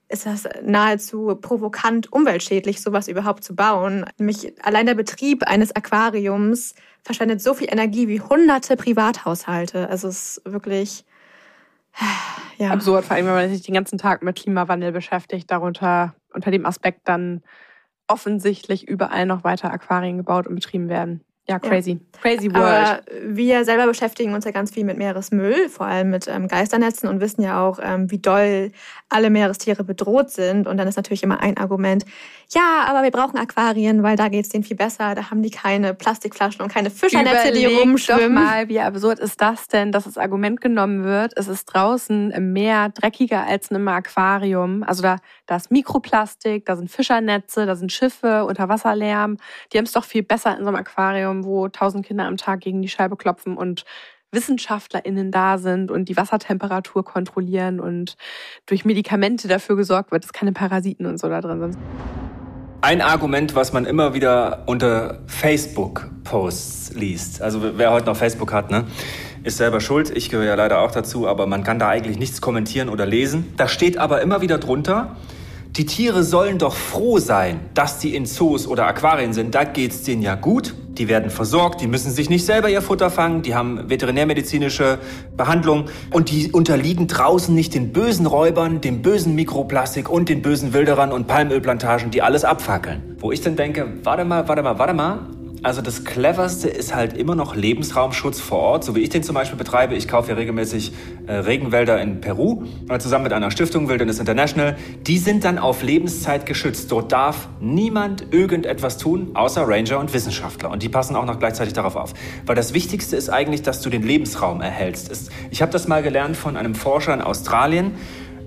ist das nahezu provokant umweltschädlich, sowas überhaupt zu bauen. Nämlich allein der Betrieb eines Aquariums verschwendet so viel Energie wie hunderte Privathaushalte. Also es ist wirklich [SIGHS] ja. absurd, vor allem wenn man sich den ganzen Tag mit Klimawandel beschäftigt, darunter unter dem Aspekt dann offensichtlich überall noch weiter Aquarien gebaut und betrieben werden. Ja, crazy. Ja. Crazy world. Aber wir selber beschäftigen uns ja ganz viel mit Meeresmüll, vor allem mit ähm, Geisternetzen und wissen ja auch, ähm, wie doll alle Meerestiere bedroht sind. Und dann ist natürlich immer ein Argument, ja, aber wir brauchen Aquarien, weil da geht's denen viel besser. Da haben die keine Plastikflaschen und keine Fischernetze, die rumschwimmen. Doch mal, wie absurd ist das denn, dass das Argument genommen wird? Es ist draußen im Meer dreckiger als in einem Aquarium. Also da, da ist Mikroplastik, da sind Fischernetze, da sind Schiffe, Unterwasserlärm. Die haben es doch viel besser in so einem Aquarium wo tausend Kinder am Tag gegen die Scheibe klopfen und WissenschaftlerInnen da sind und die Wassertemperatur kontrollieren und durch Medikamente dafür gesorgt wird, dass keine Parasiten und so da drin sind. Ein Argument, was man immer wieder unter Facebook-Posts liest, also wer heute noch Facebook hat, ne, ist selber schuld. Ich gehöre ja leider auch dazu, aber man kann da eigentlich nichts kommentieren oder lesen. Da steht aber immer wieder drunter, die Tiere sollen doch froh sein, dass die in Zoos oder Aquarien sind. Da geht's denen ja gut. Die werden versorgt, die müssen sich nicht selber ihr Futter fangen, die haben veterinärmedizinische Behandlung und die unterliegen draußen nicht den bösen Räubern, dem bösen Mikroplastik und den bösen Wilderern und Palmölplantagen, die alles abfackeln. Wo ich dann denke, warte mal, warte mal, warte mal. Also das Cleverste ist halt immer noch Lebensraumschutz vor Ort, so wie ich den zum Beispiel betreibe. Ich kaufe ja regelmäßig äh, Regenwälder in Peru, äh, zusammen mit einer Stiftung Wilderness International. Die sind dann auf Lebenszeit geschützt. Dort darf niemand irgendetwas tun, außer Ranger und Wissenschaftler. Und die passen auch noch gleichzeitig darauf auf. Weil das Wichtigste ist eigentlich, dass du den Lebensraum erhältst. Ich habe das mal gelernt von einem Forscher in Australien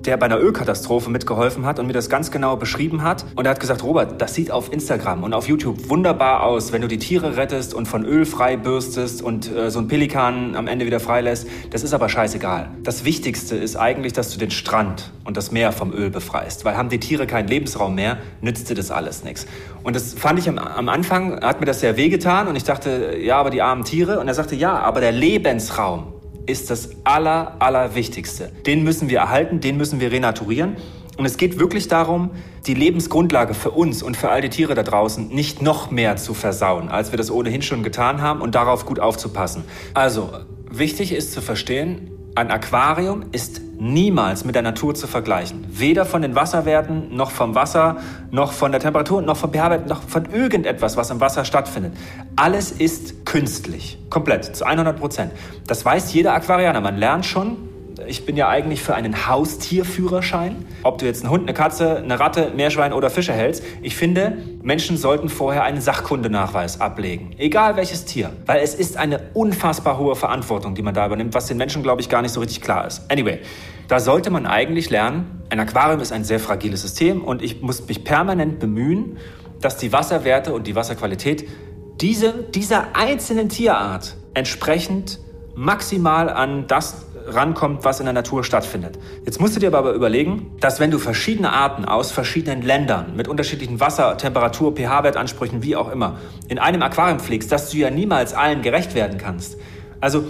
der bei einer Ölkatastrophe mitgeholfen hat und mir das ganz genau beschrieben hat. Und er hat gesagt, Robert, das sieht auf Instagram und auf YouTube wunderbar aus, wenn du die Tiere rettest und von Öl frei bürstest und äh, so ein Pelikan am Ende wieder freilässt. Das ist aber scheißegal. Das Wichtigste ist eigentlich, dass du den Strand und das Meer vom Öl befreist. Weil haben die Tiere keinen Lebensraum mehr, nützt dir das alles nichts. Und das fand ich am, am Anfang, hat mir das sehr wehgetan und ich dachte, ja, aber die armen Tiere. Und er sagte, ja, aber der Lebensraum, ist das Aller, Allerwichtigste. Den müssen wir erhalten, den müssen wir renaturieren. Und es geht wirklich darum, die Lebensgrundlage für uns und für all die Tiere da draußen nicht noch mehr zu versauen, als wir das ohnehin schon getan haben und darauf gut aufzupassen. Also, wichtig ist zu verstehen, ein Aquarium ist niemals mit der Natur zu vergleichen. Weder von den Wasserwerten, noch vom Wasser, noch von der Temperatur, noch vom pH-Wert, noch von irgendetwas, was im Wasser stattfindet. Alles ist künstlich. Komplett. Zu 100 Prozent. Das weiß jeder Aquarianer. Man lernt schon, ich bin ja eigentlich für einen Haustierführerschein. Ob du jetzt einen Hund, eine Katze, eine Ratte, Meerschwein oder Fische hältst. Ich finde, Menschen sollten vorher einen Sachkundenachweis ablegen. Egal welches Tier. Weil es ist eine unfassbar hohe Verantwortung, die man da übernimmt, was den Menschen, glaube ich, gar nicht so richtig klar ist. Anyway, da sollte man eigentlich lernen, ein Aquarium ist ein sehr fragiles System und ich muss mich permanent bemühen, dass die Wasserwerte und die Wasserqualität diese, dieser einzelnen Tierart entsprechend maximal an das rankommt, was in der Natur stattfindet. Jetzt musst du dir aber überlegen, dass wenn du verschiedene Arten aus verschiedenen Ländern mit unterschiedlichen Wasser-, Temperatur-, pH-Wertansprüchen, wie auch immer, in einem Aquarium pflegst, dass du ja niemals allen gerecht werden kannst. Also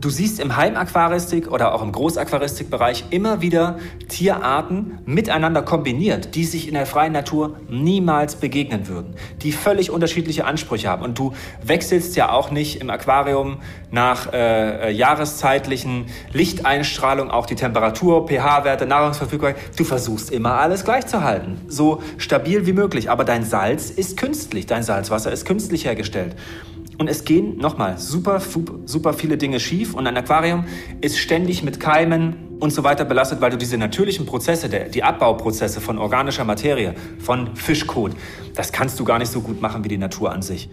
Du siehst im Heimaquaristik oder auch im Großaquaristikbereich immer wieder Tierarten miteinander kombiniert, die sich in der freien Natur niemals begegnen würden, die völlig unterschiedliche Ansprüche haben. Und du wechselst ja auch nicht im Aquarium nach äh, äh jahreszeitlichen Lichteinstrahlung auch die Temperatur, pH-Werte, Nahrungsverfügbarkeit. Du versuchst immer alles gleich zu halten, so stabil wie möglich. Aber dein Salz ist künstlich, dein Salzwasser ist künstlich hergestellt. Und es gehen nochmal super, super viele Dinge schief und ein Aquarium ist ständig mit Keimen und so weiter belastet, weil du diese natürlichen Prozesse, die Abbauprozesse von organischer Materie, von Fischkot, das kannst du gar nicht so gut machen wie die Natur an sich.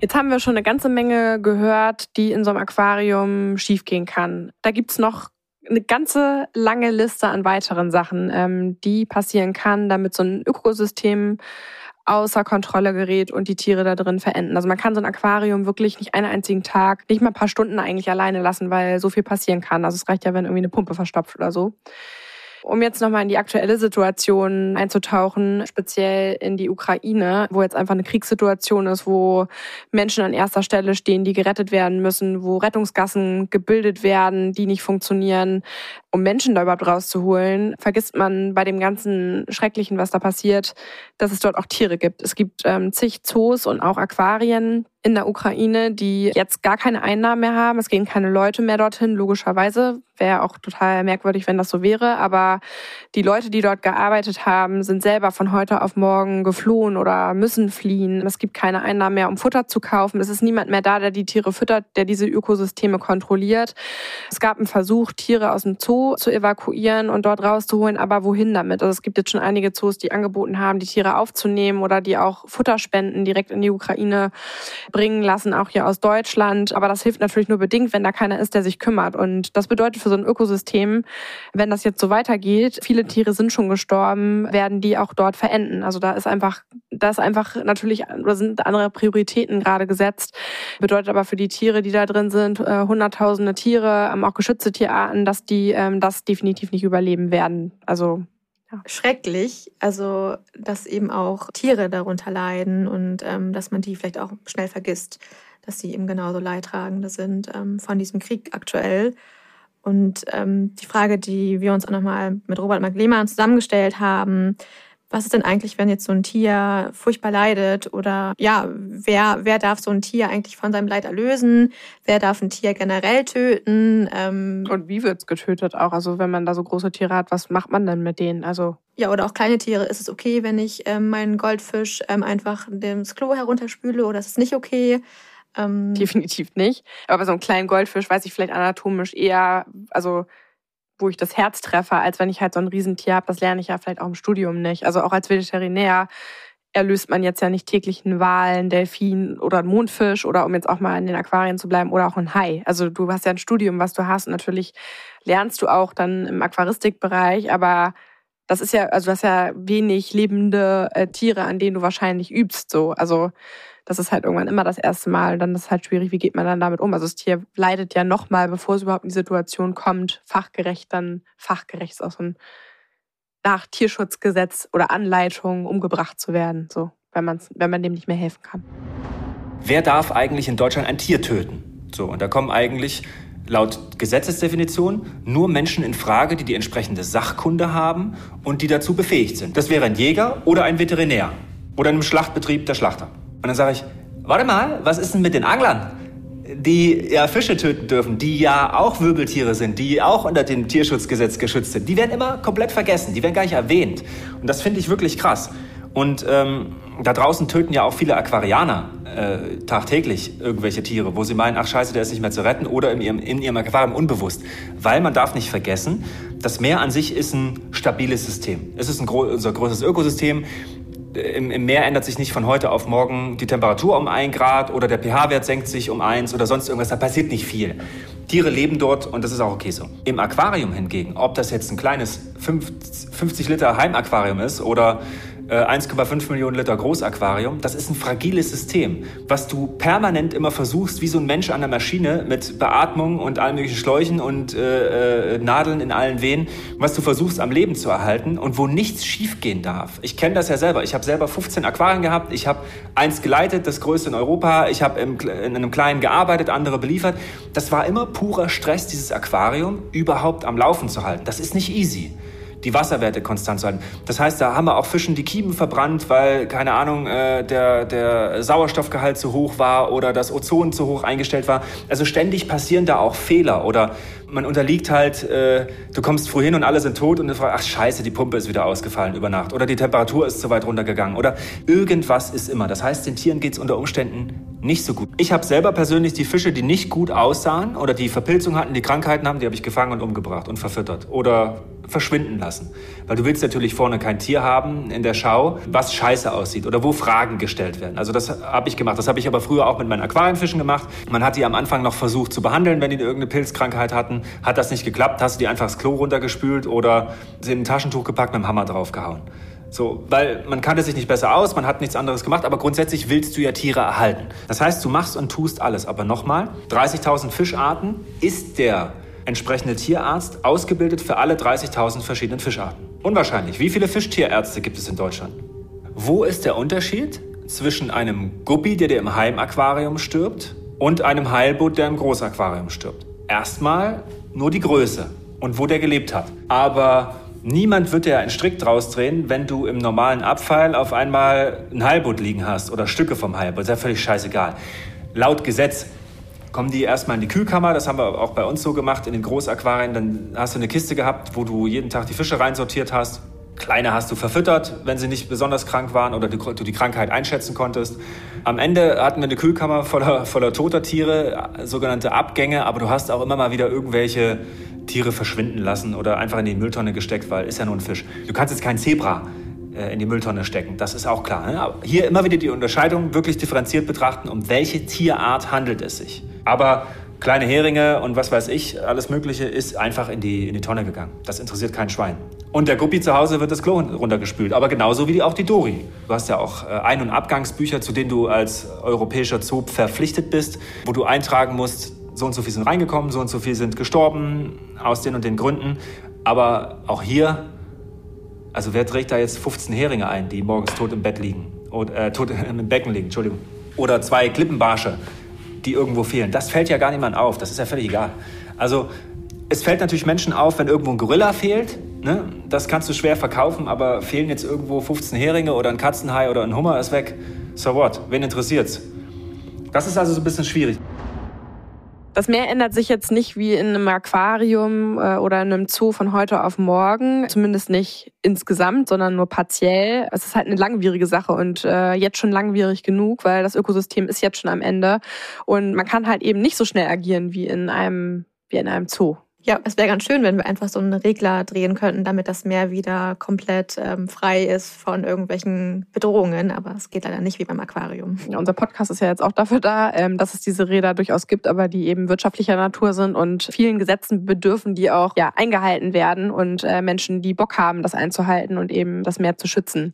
Jetzt haben wir schon eine ganze Menge gehört, die in so einem Aquarium schiefgehen kann. Da gibt's noch eine ganze lange Liste an weiteren Sachen, ähm, die passieren kann, damit so ein Ökosystem außer Kontrolle gerät und die Tiere da drin verenden. Also man kann so ein Aquarium wirklich nicht einen einzigen Tag, nicht mal ein paar Stunden eigentlich alleine lassen, weil so viel passieren kann. Also es reicht ja, wenn irgendwie eine Pumpe verstopft oder so. Um jetzt nochmal in die aktuelle Situation einzutauchen, speziell in die Ukraine, wo jetzt einfach eine Kriegssituation ist, wo Menschen an erster Stelle stehen, die gerettet werden müssen, wo Rettungsgassen gebildet werden, die nicht funktionieren. Um Menschen da überhaupt rauszuholen, vergisst man bei dem ganzen Schrecklichen, was da passiert, dass es dort auch Tiere gibt. Es gibt ähm, zig Zoos und auch Aquarien, in der Ukraine, die jetzt gar keine Einnahmen mehr haben. Es gehen keine Leute mehr dorthin, logischerweise. Wäre auch total merkwürdig, wenn das so wäre. Aber die Leute, die dort gearbeitet haben, sind selber von heute auf morgen geflohen oder müssen fliehen. Es gibt keine Einnahmen mehr, um Futter zu kaufen. Es ist niemand mehr da, der die Tiere füttert, der diese Ökosysteme kontrolliert. Es gab einen Versuch, Tiere aus dem Zoo zu evakuieren und dort rauszuholen. Aber wohin damit? Also es gibt jetzt schon einige Zoos, die angeboten haben, die Tiere aufzunehmen oder die auch Futterspenden direkt in die Ukraine bringen lassen, auch hier aus Deutschland. Aber das hilft natürlich nur bedingt, wenn da keiner ist, der sich kümmert. Und das bedeutet für so ein Ökosystem, wenn das jetzt so weitergeht, viele Tiere sind schon gestorben, werden die auch dort verenden. Also da ist einfach, da ist einfach natürlich, oder sind andere Prioritäten gerade gesetzt. Bedeutet aber für die Tiere, die da drin sind, äh, hunderttausende Tiere, ähm, auch geschützte Tierarten, dass die ähm, das definitiv nicht überleben werden. Also schrecklich. Also, dass eben auch Tiere darunter leiden und ähm, dass man die vielleicht auch schnell vergisst, dass sie eben genauso Leidtragende sind ähm, von diesem Krieg aktuell. Und ähm, die Frage, die wir uns auch nochmal mit Robert Mark Lehmann zusammengestellt haben, was ist denn eigentlich, wenn jetzt so ein Tier furchtbar leidet? Oder ja, wer, wer darf so ein Tier eigentlich von seinem Leid erlösen? Wer darf ein Tier generell töten? Ähm Und wie wird's getötet auch? Also wenn man da so große Tiere hat, was macht man denn mit denen? Also ja, oder auch kleine Tiere. Ist es okay, wenn ich ähm, meinen Goldfisch ähm, einfach ins Klo herunterspüle oder ist es nicht okay? Ähm [LAUGHS] Definitiv nicht. Aber bei so einem kleinen Goldfisch weiß ich vielleicht anatomisch eher, also wo ich das Herz treffe, als wenn ich halt so ein Riesentier habe. Das lerne ich ja vielleicht auch im Studium nicht. Also auch als Vegetariär erlöst man jetzt ja nicht täglich einen Wal, einen Delfin oder einen Mondfisch oder um jetzt auch mal in den Aquarien zu bleiben oder auch ein Hai. Also du hast ja ein Studium, was du hast und natürlich lernst du auch dann im Aquaristikbereich, aber das ist ja, also du hast ja wenig lebende äh, Tiere, an denen du wahrscheinlich übst, so. Also das ist halt irgendwann immer das erste Mal. Dann ist es halt schwierig, wie geht man dann damit um? Also das Tier leidet ja nochmal, bevor es überhaupt in die Situation kommt, fachgerecht dann, fachgerecht ist auch so ein nach Tierschutzgesetz oder Anleitung umgebracht zu werden, so, wenn, man's, wenn man dem nicht mehr helfen kann. Wer darf eigentlich in Deutschland ein Tier töten? So, und da kommen eigentlich laut Gesetzesdefinition nur Menschen in Frage, die die entsprechende Sachkunde haben und die dazu befähigt sind. Das wäre ein Jäger oder ein Veterinär oder in einem Schlachtbetrieb der Schlachter. Und dann sage ich, warte mal, was ist denn mit den Anglern? die ja Fische töten dürfen, die ja auch Wirbeltiere sind, die auch unter dem Tierschutzgesetz geschützt sind, die werden immer komplett vergessen, die werden gar nicht erwähnt. Und das finde ich wirklich krass. Und ähm, da draußen töten ja auch viele Aquarianer äh, tagtäglich irgendwelche Tiere, wo sie meinen, ach scheiße, der ist nicht mehr zu retten oder in ihrem, in ihrem Aquarium unbewusst. Weil man darf nicht vergessen, das Meer an sich ist ein stabiles System. Es ist ein gro unser größtes Ökosystem im, im Meer ändert sich nicht von heute auf morgen die Temperatur um ein Grad oder der pH-Wert senkt sich um eins oder sonst irgendwas. Da passiert nicht viel. Tiere leben dort und das ist auch okay so. Im Aquarium hingegen, ob das jetzt ein kleines 50 Liter Heimaquarium ist oder 1,5 äh, Millionen Liter Großaquarium, das ist ein fragiles System, was du permanent immer versuchst, wie so ein Mensch an der Maschine mit Beatmung und allen möglichen Schläuchen und äh, äh, Nadeln in allen Venen, was du versuchst am Leben zu erhalten und wo nichts schiefgehen darf. Ich kenne das ja selber. Ich habe selber 15 Aquarien gehabt. Ich habe eins geleitet, das größte in Europa. Ich habe in einem kleinen gearbeitet, andere beliefert. Das war immer purer Stress, dieses Aquarium überhaupt am Laufen zu halten. Das ist nicht easy die Wasserwerte konstant zu halten. Das heißt, da haben wir auch Fischen die Kiemen verbrannt, weil, keine Ahnung, äh, der, der Sauerstoffgehalt zu hoch war oder das Ozon zu hoch eingestellt war. Also ständig passieren da auch Fehler oder man unterliegt halt, äh, du kommst früh hin und alle sind tot und du fragst, ach scheiße, die Pumpe ist wieder ausgefallen über Nacht oder die Temperatur ist zu weit runtergegangen oder irgendwas ist immer. Das heißt, den Tieren geht es unter Umständen nicht so gut. Ich habe selber persönlich die Fische, die nicht gut aussahen oder die Verpilzung hatten, die Krankheiten haben, die habe ich gefangen und umgebracht und verfüttert oder verschwinden lassen. Weil du willst natürlich vorne kein Tier haben in der Schau, was scheiße aussieht oder wo Fragen gestellt werden. Also das habe ich gemacht. Das habe ich aber früher auch mit meinen Aquarienfischen gemacht. Man hat die am Anfang noch versucht zu behandeln, wenn die irgendeine Pilzkrankheit hatten. Hat das nicht geklappt, hast du die einfach das Klo runtergespült oder sie in ein Taschentuch gepackt, mit dem Hammer draufgehauen. So, weil man kannte sich nicht besser aus, man hat nichts anderes gemacht, aber grundsätzlich willst du ja Tiere erhalten. Das heißt, du machst und tust alles. Aber nochmal, 30.000 Fischarten ist der entsprechende Tierarzt ausgebildet für alle 30.000 verschiedenen Fischarten. Unwahrscheinlich. Wie viele Fischtierärzte gibt es in Deutschland? Wo ist der Unterschied zwischen einem Guppi, der dir im Heimaquarium stirbt, und einem Heilboot, der im Großaquarium stirbt? Erstmal nur die Größe und wo der gelebt hat. Aber niemand wird dir einen Strick draus drehen, wenn du im normalen Abfall auf einmal ein Heilboot liegen hast oder Stücke vom Heilboot. Das ist ja völlig scheißegal. Laut Gesetz kommen die erstmal in die Kühlkammer. Das haben wir auch bei uns so gemacht in den Großaquarien. Dann hast du eine Kiste gehabt, wo du jeden Tag die Fische reinsortiert hast. Kleine hast du verfüttert, wenn sie nicht besonders krank waren oder du, die Krankheit einschätzen konntest. Am Ende hatten wir eine Kühlkammer voller, voller toter Tiere, sogenannte Abgänge, aber du hast auch immer mal wieder irgendwelche Tiere verschwinden lassen oder einfach in die Mülltonne gesteckt, weil ist ja nur ein Fisch. Du kannst jetzt kein Zebra äh, in die Mülltonne stecken, das ist auch klar. Ne? Hier immer wieder die Unterscheidung wirklich differenziert betrachten, um welche Tierart handelt es sich. Aber kleine Heringe und was weiß ich, alles Mögliche ist einfach in die, in die Tonne gegangen. Das interessiert kein Schwein. Und der Guppi zu Hause wird das Klo runtergespült, aber genauso wie auch die Dori. Du hast ja auch äh, Ein- und Abgangsbücher, zu denen du als europäischer Zoo verpflichtet bist, wo du eintragen musst, so und so viel sind reingekommen, so und so viel sind gestorben, aus den und den Gründen. Aber auch hier, also wer trägt da jetzt 15 Heringe ein, die morgens tot im Bett liegen, oder äh, tot [LAUGHS] im Becken liegen, Entschuldigung. Oder zwei Klippenbarsche, die irgendwo fehlen. Das fällt ja gar niemand auf, das ist ja völlig egal. Also es fällt natürlich Menschen auf, wenn irgendwo ein Gorilla fehlt, Ne? Das kannst du schwer verkaufen, aber fehlen jetzt irgendwo 15 Heringe oder ein Katzenhai oder ein Hummer ist weg. So what? Wen interessiert's? Das ist also so ein bisschen schwierig. Das Meer ändert sich jetzt nicht wie in einem Aquarium äh, oder in einem Zoo von heute auf morgen, zumindest nicht insgesamt, sondern nur partiell. Es ist halt eine langwierige Sache und äh, jetzt schon langwierig genug, weil das Ökosystem ist jetzt schon am Ende und man kann halt eben nicht so schnell agieren wie in einem wie in einem Zoo. Ja, es wäre ganz schön, wenn wir einfach so einen Regler drehen könnten, damit das Meer wieder komplett ähm, frei ist von irgendwelchen Bedrohungen. Aber es geht leider nicht wie beim Aquarium. Ja, unser Podcast ist ja jetzt auch dafür da, ähm, dass es diese Räder durchaus gibt, aber die eben wirtschaftlicher Natur sind und vielen Gesetzen bedürfen, die auch ja, eingehalten werden und äh, Menschen, die Bock haben, das einzuhalten und eben das Meer zu schützen.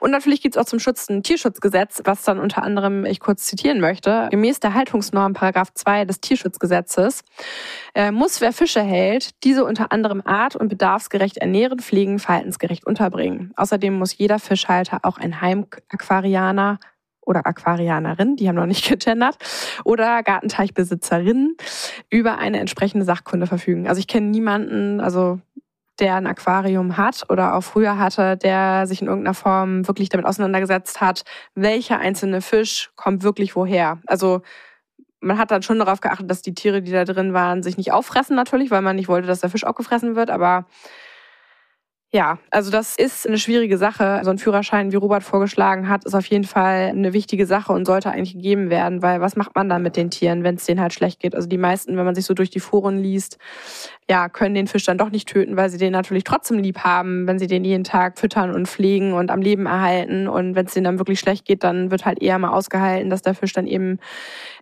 Und natürlich gibt es auch zum Schutz ein Tierschutzgesetz, was dann unter anderem ich kurz zitieren möchte. Gemäß der Haltungsnorm Paragraph 2 des Tierschutzgesetzes äh, muss wer Fische hält, diese unter anderem art- und bedarfsgerecht ernähren, pflegen, verhaltensgerecht unterbringen. Außerdem muss jeder Fischhalter auch ein Heimaquarianer oder Aquarianerin, die haben noch nicht [LAUGHS] gegendert, oder Gartenteichbesitzerin über eine entsprechende Sachkunde verfügen. Also ich kenne niemanden, also der ein Aquarium hat oder auch früher hatte, der sich in irgendeiner Form wirklich damit auseinandergesetzt hat, welcher einzelne Fisch kommt wirklich woher. Also man hat dann schon darauf geachtet, dass die Tiere, die da drin waren, sich nicht auffressen natürlich, weil man nicht wollte, dass der Fisch auch gefressen wird. Aber ja, also das ist eine schwierige Sache. So ein Führerschein, wie Robert vorgeschlagen hat, ist auf jeden Fall eine wichtige Sache und sollte eigentlich gegeben werden, weil was macht man dann mit den Tieren, wenn es denen halt schlecht geht? Also die meisten, wenn man sich so durch die Foren liest, ja, können den Fisch dann doch nicht töten, weil sie den natürlich trotzdem lieb haben, wenn sie den jeden Tag füttern und pflegen und am Leben erhalten. Und wenn es denen dann wirklich schlecht geht, dann wird halt eher mal ausgehalten, dass der Fisch dann eben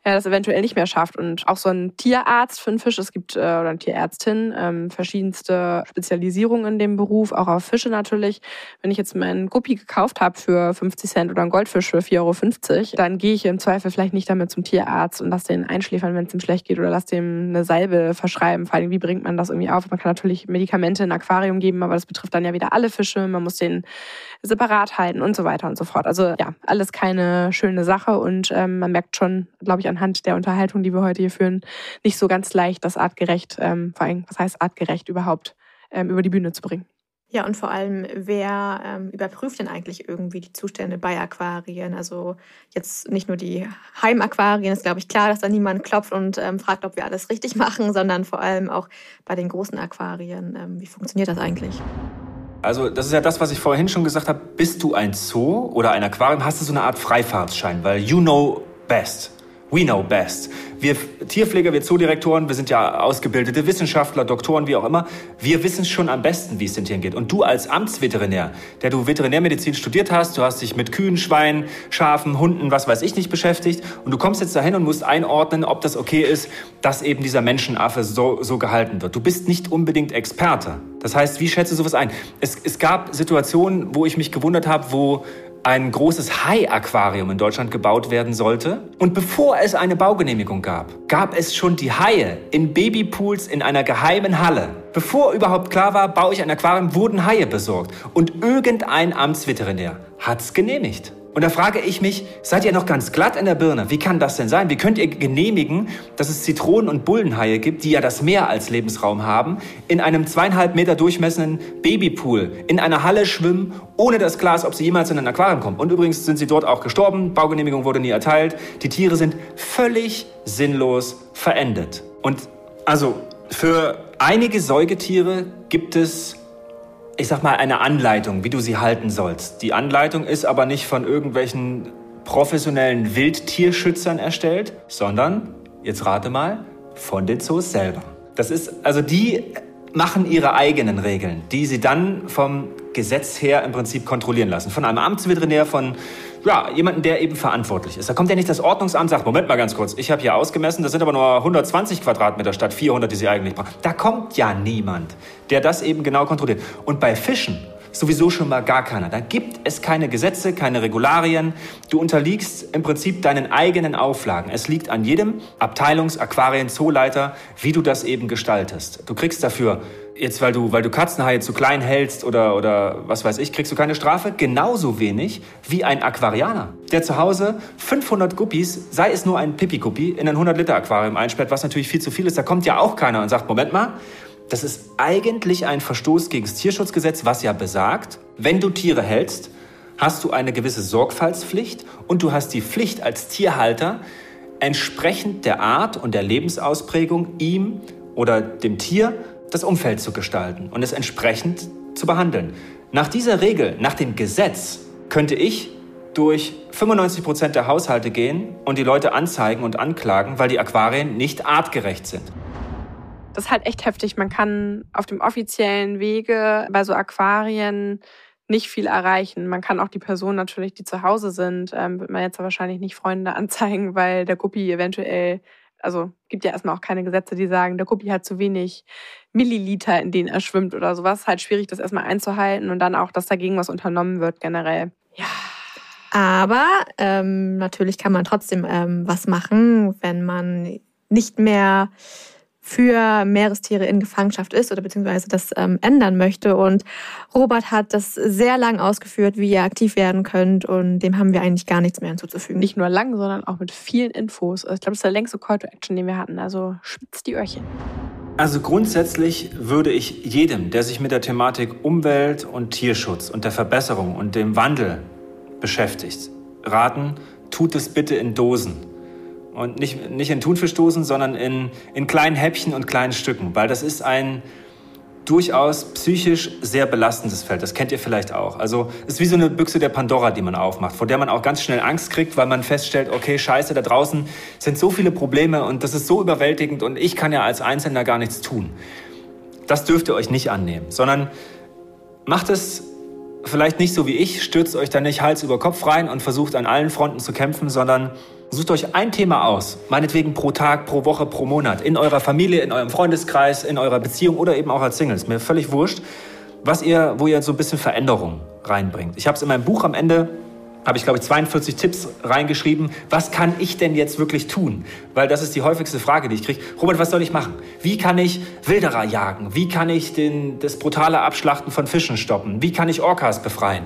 ja, das eventuell nicht mehr schafft. Und auch so ein Tierarzt für einen Fisch, es gibt, äh, oder eine Tierärztin, ähm, verschiedenste Spezialisierungen in dem Beruf, auch auf Fische natürlich. Wenn ich jetzt meinen Guppi gekauft habe für 50 Cent oder einen Goldfisch für 4,50 Euro, dann gehe ich im Zweifel vielleicht nicht damit zum Tierarzt und lass den einschläfern, wenn es ihm schlecht geht oder lass dem eine Salbe verschreiben. Vor allem, wie bringt man das irgendwie auf? Man kann natürlich Medikamente in ein Aquarium geben, aber das betrifft dann ja wieder alle Fische. Man muss den separat halten und so weiter und so fort. Also ja, alles keine schöne Sache und ähm, man merkt schon, glaube ich, anhand der Unterhaltung, die wir heute hier führen, nicht so ganz leicht, das artgerecht, ähm, vor allem, was heißt artgerecht überhaupt, ähm, über die Bühne zu bringen. Ja, und vor allem, wer ähm, überprüft denn eigentlich irgendwie die Zustände bei Aquarien? Also jetzt nicht nur die Heimaquarien, ist glaube ich klar, dass da niemand klopft und ähm, fragt, ob wir alles richtig [LAUGHS] machen, sondern vor allem auch bei den großen Aquarien. Ähm, wie funktioniert das eigentlich? Also das ist ja das, was ich vorhin schon gesagt habe. Bist du ein Zoo oder ein Aquarium, hast du so eine Art Freifahrtsschein, weil you know best. We know best. Wir Tierpfleger, wir Zoodirektoren, wir sind ja ausgebildete Wissenschaftler, Doktoren, wie auch immer. Wir wissen schon am besten, wie es den Tieren geht. Und du als Amtsveterinär, der du Veterinärmedizin studiert hast, du hast dich mit Kühen, Schweinen, Schafen, Hunden, was weiß ich nicht beschäftigt. Und du kommst jetzt dahin und musst einordnen, ob das okay ist, dass eben dieser Menschenaffe so, so gehalten wird. Du bist nicht unbedingt Experte. Das heißt, wie schätze du sowas ein? Es, es gab Situationen, wo ich mich gewundert habe, wo ein großes Hai-Aquarium in Deutschland gebaut werden sollte. Und bevor es eine Baugenehmigung gab, gab es schon die Haie in Babypools in einer geheimen Halle. Bevor überhaupt klar war, baue ich ein Aquarium, wurden Haie besorgt. Und irgendein Amtsveterinär hat es genehmigt. Und da frage ich mich, seid ihr noch ganz glatt in der Birne? Wie kann das denn sein? Wie könnt ihr genehmigen, dass es Zitronen- und Bullenhaie gibt, die ja das Meer als Lebensraum haben, in einem zweieinhalb Meter durchmessenden Babypool, in einer Halle schwimmen, ohne das Glas, ob sie jemals in ein Aquarium kommen? Und übrigens sind sie dort auch gestorben, Baugenehmigung wurde nie erteilt, die Tiere sind völlig sinnlos verendet. Und also für einige Säugetiere gibt es ich sag mal, eine Anleitung, wie du sie halten sollst. Die Anleitung ist aber nicht von irgendwelchen professionellen Wildtierschützern erstellt, sondern, jetzt rate mal, von den Zoos selber. Das ist, also die machen ihre eigenen Regeln, die sie dann vom Gesetz her im Prinzip kontrollieren lassen. Von einem Amtsveterinär, von ja, jemanden, der eben verantwortlich ist. Da kommt ja nicht das Ordnungsamt, sagt, Moment mal ganz kurz, ich habe hier ausgemessen, das sind aber nur 120 Quadratmeter statt 400, die Sie eigentlich brauchen. Da kommt ja niemand, der das eben genau kontrolliert. Und bei Fischen sowieso schon mal gar keiner. Da gibt es keine Gesetze, keine Regularien. Du unterliegst im Prinzip deinen eigenen Auflagen. Es liegt an jedem Abteilungs-, Aquarien-, Zooleiter, wie du das eben gestaltest. Du kriegst dafür jetzt, weil du, weil du Katzenhaie zu klein hältst oder, oder was weiß ich, kriegst du keine Strafe. Genauso wenig wie ein Aquarianer, der zu Hause 500 Guppies, sei es nur ein Pipi-Guppi, in ein 100-Liter-Aquarium einsperrt, was natürlich viel zu viel ist. Da kommt ja auch keiner und sagt, Moment mal, Das ist eigentlich ein Verstoß gegen das Tierschutzgesetz, was ja besagt, wenn du Tiere hältst, hast du eine gewisse Sorgfaltspflicht und du hast die Pflicht als Tierhalter, entsprechend der Art und der Lebensausprägung ihm oder dem Tier das Umfeld zu gestalten und es entsprechend zu behandeln. Nach dieser Regel, nach dem Gesetz, könnte ich durch 95 Prozent der Haushalte gehen und die Leute anzeigen und anklagen, weil die Aquarien nicht artgerecht sind. Das ist halt echt heftig. Man kann auf dem offiziellen Wege bei so Aquarien nicht viel erreichen. Man kann auch die Personen natürlich, die zu Hause sind, ähm, wird man jetzt wahrscheinlich nicht Freunde [LAUGHS] anzeigen, weil der Guppi eventuell, also gibt ja erstmal auch keine Gesetze, die sagen, der Guppi hat zu wenig Milliliter, in denen er schwimmt oder sowas. Halt schwierig, das erstmal einzuhalten und dann auch, dass dagegen was unternommen wird generell. Ja. Aber ähm, natürlich kann man trotzdem ähm, was machen, wenn man nicht mehr für Meerestiere in Gefangenschaft ist oder beziehungsweise das ähm, ändern möchte. Und Robert hat das sehr lang ausgeführt, wie ihr aktiv werden könnt und dem haben wir eigentlich gar nichts mehr hinzuzufügen. Nicht nur lang, sondern auch mit vielen Infos. Also ich glaube, das ist der längste Call to Action, den wir hatten. Also spitzt die Öhrchen. Also grundsätzlich würde ich jedem, der sich mit der Thematik Umwelt und Tierschutz und der Verbesserung und dem Wandel beschäftigt, raten, tut es bitte in Dosen. Und nicht, nicht in Thunfischdosen, sondern in, in kleinen Häppchen und kleinen Stücken, weil das ist ein durchaus psychisch sehr belastendes Feld. Das kennt ihr vielleicht auch. Also es ist wie so eine Büchse der Pandora, die man aufmacht, vor der man auch ganz schnell Angst kriegt, weil man feststellt, okay, scheiße, da draußen sind so viele Probleme und das ist so überwältigend und ich kann ja als Einzelner gar nichts tun. Das dürft ihr euch nicht annehmen, sondern macht es vielleicht nicht so wie ich, stürzt euch da nicht Hals über Kopf rein und versucht an allen Fronten zu kämpfen, sondern sucht euch ein Thema aus, meinetwegen pro Tag, pro Woche, pro Monat, in eurer Familie, in eurem Freundeskreis, in eurer Beziehung oder eben auch als Singles. Mir völlig wurscht, was ihr, wo ihr so ein bisschen Veränderung reinbringt. Ich habe es in meinem Buch am Ende habe ich, glaube ich, 42 Tipps reingeschrieben. Was kann ich denn jetzt wirklich tun? Weil das ist die häufigste Frage, die ich kriege. Robert, was soll ich machen? Wie kann ich Wilderer jagen? Wie kann ich den, das brutale Abschlachten von Fischen stoppen? Wie kann ich Orcas befreien?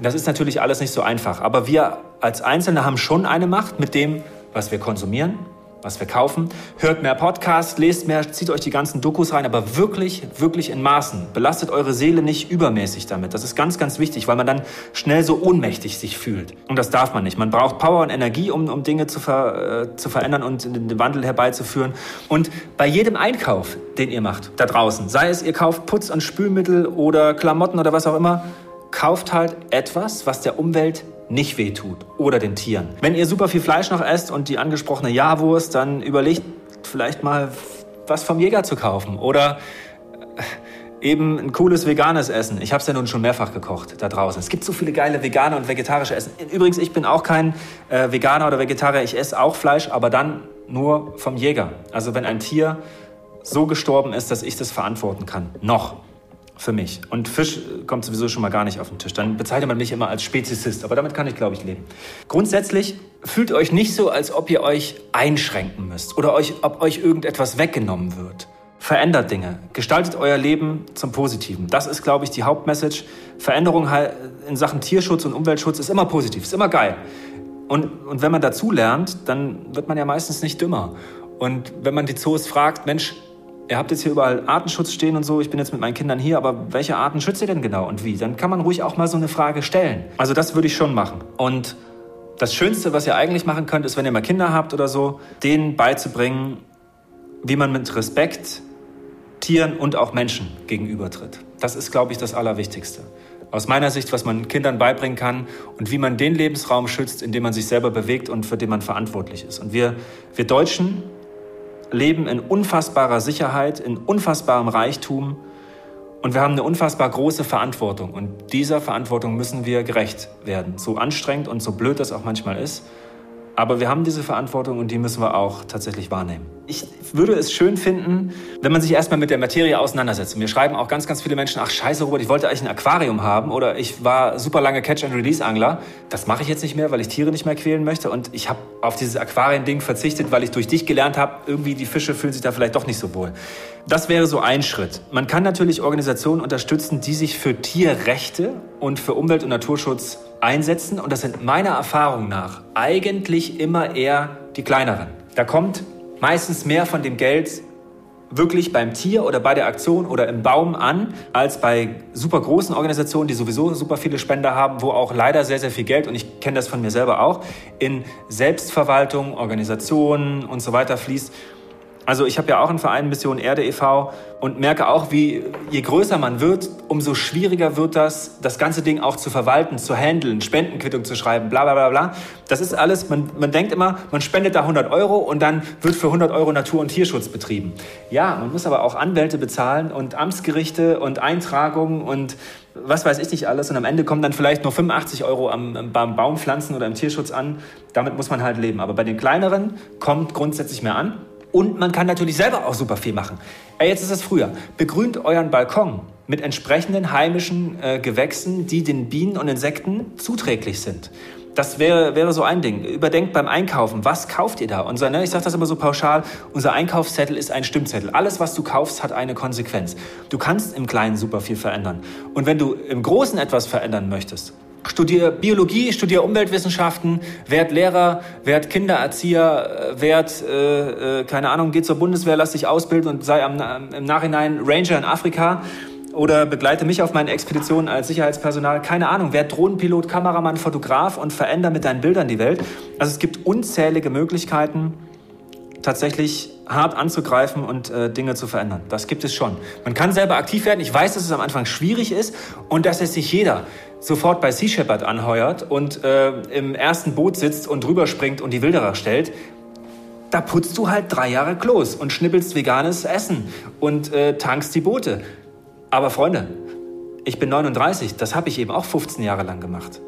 Das ist natürlich alles nicht so einfach. Aber wir als Einzelne haben schon eine Macht mit dem, was wir konsumieren, was wir kaufen. Hört mehr Podcasts, lest mehr, zieht euch die ganzen Dokus rein, aber wirklich, wirklich in Maßen. Belastet eure Seele nicht übermäßig damit. Das ist ganz, ganz wichtig, weil man dann schnell so ohnmächtig sich fühlt. Und das darf man nicht. Man braucht Power und Energie, um, um Dinge zu, ver, äh, zu verändern und den Wandel herbeizuführen. Und bei jedem Einkauf, den ihr macht, da draußen, sei es ihr kauft Putz- und Spülmittel oder Klamotten oder was auch immer, kauft halt etwas, was der Umwelt nicht wehtut oder den Tieren. Wenn ihr super viel Fleisch noch esst und die angesprochene Jahrwurst, dann überlegt vielleicht mal, was vom Jäger zu kaufen oder äh, eben ein cooles veganes Essen. Ich habe es ja nun schon mehrfach gekocht da draußen. Es gibt so viele geile vegane und vegetarische Essen. Übrigens, ich bin auch kein äh, Veganer oder Vegetarier. Ich esse auch Fleisch, aber dann nur vom Jäger. Also wenn ein Tier so gestorben ist, dass ich das verantworten kann. Noch für mich. Und Fisch kommt sowieso schon mal gar nicht auf den Tisch. Dann bezeichnet man mich immer als Speziesist. Aber damit kann ich, glaube ich, leben. Grundsätzlich fühlt euch nicht so, als ob ihr euch einschränken müsst oder euch, ob euch irgendetwas weggenommen wird. Verändert Dinge. Gestaltet euer Leben zum Positiven. Das ist, glaube ich, die Hauptmessage. Veränderung in Sachen Tierschutz und Umweltschutz ist immer positiv, ist immer geil. Und, und wenn man dazu lernt, dann wird man ja meistens nicht dümmer. Und wenn man die Zoos fragt, Mensch, ihr habt jetzt hier überall Artenschutz stehen und so, ich bin jetzt mit meinen Kindern hier, aber welche Arten schützt ihr denn genau und wie? Dann kann man ruhig auch mal so eine Frage stellen. Also das würde ich schon machen. Und das Schönste, was ihr eigentlich machen könnt, ist, wenn ihr mal Kinder habt oder so, denen beizubringen, wie man mit Respekt Tieren und auch Menschen gegenübertritt. Das ist, glaube ich, das Allerwichtigste. Aus meiner Sicht, was man Kindern beibringen kann und wie man den Lebensraum schützt, in dem man sich selber bewegt und für den man verantwortlich ist. Und wir, wir Deutschen, leben in unfassbarer Sicherheit, in unfassbarem Reichtum und wir haben eine unfassbar große Verantwortung. Und dieser Verantwortung müssen wir gerecht werden. So anstrengend und so blöd das auch manchmal ist. Aber wir haben diese Verantwortung und die müssen wir auch tatsächlich wahrnehmen. Ich würde es schön finden, wenn man sich erstmal mit der Materie auseinandersetzt. Mir schreiben auch ganz, ganz viele Menschen, ach scheiße Robert, ich wollte eigentlich ein Aquarium haben oder ich war super lange Catch-and-Release-Angler. Das mache ich jetzt nicht mehr, weil ich Tiere nicht mehr quälen möchte. Und ich habe auf dieses Aquarien-Ding verzichtet, weil ich durch dich gelernt habe, irgendwie die Fische fühlen sich da vielleicht doch nicht so wohl. Das wäre so ein Schritt. Man kann natürlich Organisationen unterstützen, die sich für Tierrechte und für Umwelt- und Naturschutz einsetzen. Und das sind meiner Erfahrung nach eigentlich immer eher die kleineren. Da kommt meistens mehr von dem Geld, wirklich beim Tier oder bei der Aktion oder im Baum an, als bei super großen Organisationen, die sowieso super viele Spender haben, wo auch leider sehr, sehr viel Geld, und ich kenne das von mir selber auch, in Selbstverwaltung, Organisationen und so weiter fließt. Also ich habe ja auch einen Verein Mission Erde e.V. und merke auch, wie je größer man wird, umso schwieriger wird das, das ganze Ding auch zu verwalten, zu handeln, Spendenquittung zu schreiben, bla bla bla bla. Das ist alles, man, man denkt immer, man spendet da 100 Euro und dann wird für 100 Euro Natur- und Tierschutz betrieben. Ja, man muss aber auch Anwälte bezahlen und Amtsgerichte und Eintragungen und was weiß ich nicht alles. Und am Ende kommen dann vielleicht nur 85 Euro am, beim Baumpflanzen oder im Tierschutz an. Damit muss man halt leben. Aber bei den kleineren kommt grundsätzlich mehr an. Und man kann natürlich selber auch super viel machen. Äh, jetzt ist es früher. Begrünt euren Balkon mit entsprechenden heimischen äh, Gewächsen, die den Bienen und Insekten zuträglich sind. Das wäre, wäre so ein Ding. Überdenkt beim Einkaufen, was kauft ihr da? Unser, ne, ich sage das immer so pauschal, unser Einkaufszettel ist ein Stimmzettel. Alles, was du kaufst, hat eine Konsequenz. Du kannst im Kleinen super viel verändern. Und wenn du im Großen etwas verändern möchtest, Studier Biologie, studier Umweltwissenschaften, werd Lehrer, werd Kindererzieher, äh, werd, äh, äh, keine Ahnung, geh zur Bundeswehr, lass dich ausbilden und sei am, im Nachhinein Ranger in Afrika oder begleite mich auf meinen Expeditionen als Sicherheitspersonal, keine Ahnung, werd Drohnenpilot, Kameramann, Fotograf und veränder mit deinen Bildern die Welt. Also es gibt unzählige Möglichkeiten, tatsächlich hart anzugreifen und äh, Dinge zu verändern. Das gibt es schon. Man kann selber aktiv werden. Ich weiß, dass es am Anfang schwierig ist und dass es sich jeder sofort bei Sea Shepherd anheuert und äh, im ersten Boot sitzt und drüber springt und die Wilderer stellt. Da putzt du halt drei Jahre Klos und schnippelst veganes Essen und äh, tankst die Boote. Aber Freunde, ich bin 39, das habe ich eben auch 15 Jahre lang gemacht.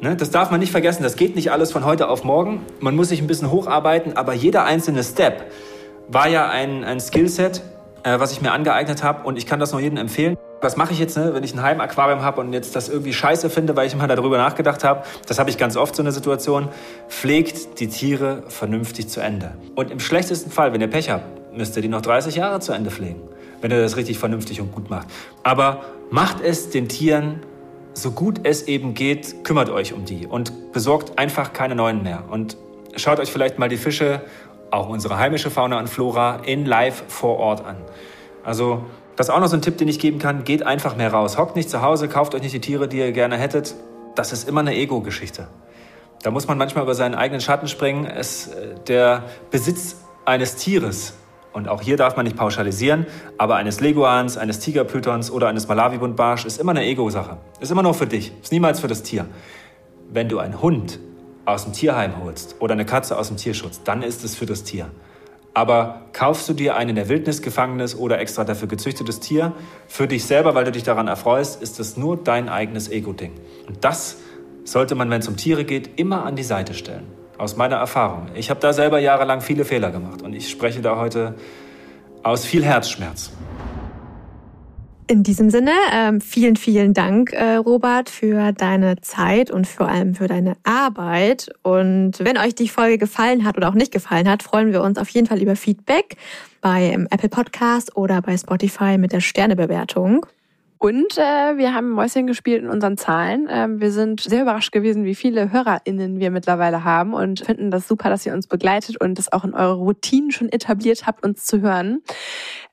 Ne? Das darf man nicht vergessen. Das geht nicht alles von heute auf morgen. Man muss sich ein bisschen hocharbeiten, aber jeder einzelne Step war ja ein, ein Skillset, äh, was ich mir angeeignet habe und ich kann das nur jedem empfehlen. Was mache ich jetzt, ne, wenn ich ein Heimaquarium habe und jetzt das irgendwie scheiße finde, weil ich mal darüber nachgedacht habe? Das habe ich ganz oft so eine Situation. Pflegt die Tiere vernünftig zu Ende. Und im schlechtesten Fall, wenn ihr Pech habt, müsst ihr die noch 30 Jahre zu Ende pflegen, wenn ihr das richtig vernünftig und gut macht. Aber macht es den Tieren so gut es eben geht, kümmert euch um die und besorgt einfach keine neuen mehr. Und schaut euch vielleicht mal die Fische, auch unsere heimische Fauna und Flora, in live vor Ort an. Also, das ist auch noch so ein Tipp, den ich geben kann. Geht einfach mehr raus. Hockt nicht zu Hause, kauft euch nicht die Tiere, die ihr gerne hättet. Das ist immer eine Ego-Geschichte. Da muss man manchmal über seinen eigenen Schatten springen. Es, äh, der Besitz eines Tieres und auch hier darf man nicht pauschalisieren, aber eines Leguans, eines Tigerpythons oder eines Malawi-Buntbarsch ist immer eine Ego-Sache. Ist immer nur für dich, ist niemals für das Tier. Wenn du einen Hund aus dem Tierheim holst oder eine Katze aus dem Tierschutz, dann ist es für das Tier. Aber kaufst du dir ein in der Wildnis gefangenes oder extra dafür gezüchtetes Tier für dich selber, weil du dich daran erfreust, ist das nur dein eigenes Ego-Ding. Und das sollte man, wenn es um Tiere geht, immer an die Seite stellen aus meiner Erfahrung. Ich habe da selber jahrelang viele Fehler gemacht und ich spreche da heute aus viel Herzschmerz. In diesem Sinne, ähm, vielen, vielen Dank, äh, Robert, für deine Zeit und vor allem für deine Arbeit. Und wenn euch die Folge gefallen hat oder auch nicht gefallen hat, freuen wir uns auf jeden Fall über Feedback bei Apple Podcast oder bei Spotify mit der Sternebewertung. Und äh, wir haben Mäuschen gespielt in unseren Zahlen. Ähm, wir sind sehr überrascht gewesen, wie viele HörerInnen wir mittlerweile haben und finden das super, dass ihr uns begleitet und das auch in eure Routinen schon etabliert habt, uns zu hören.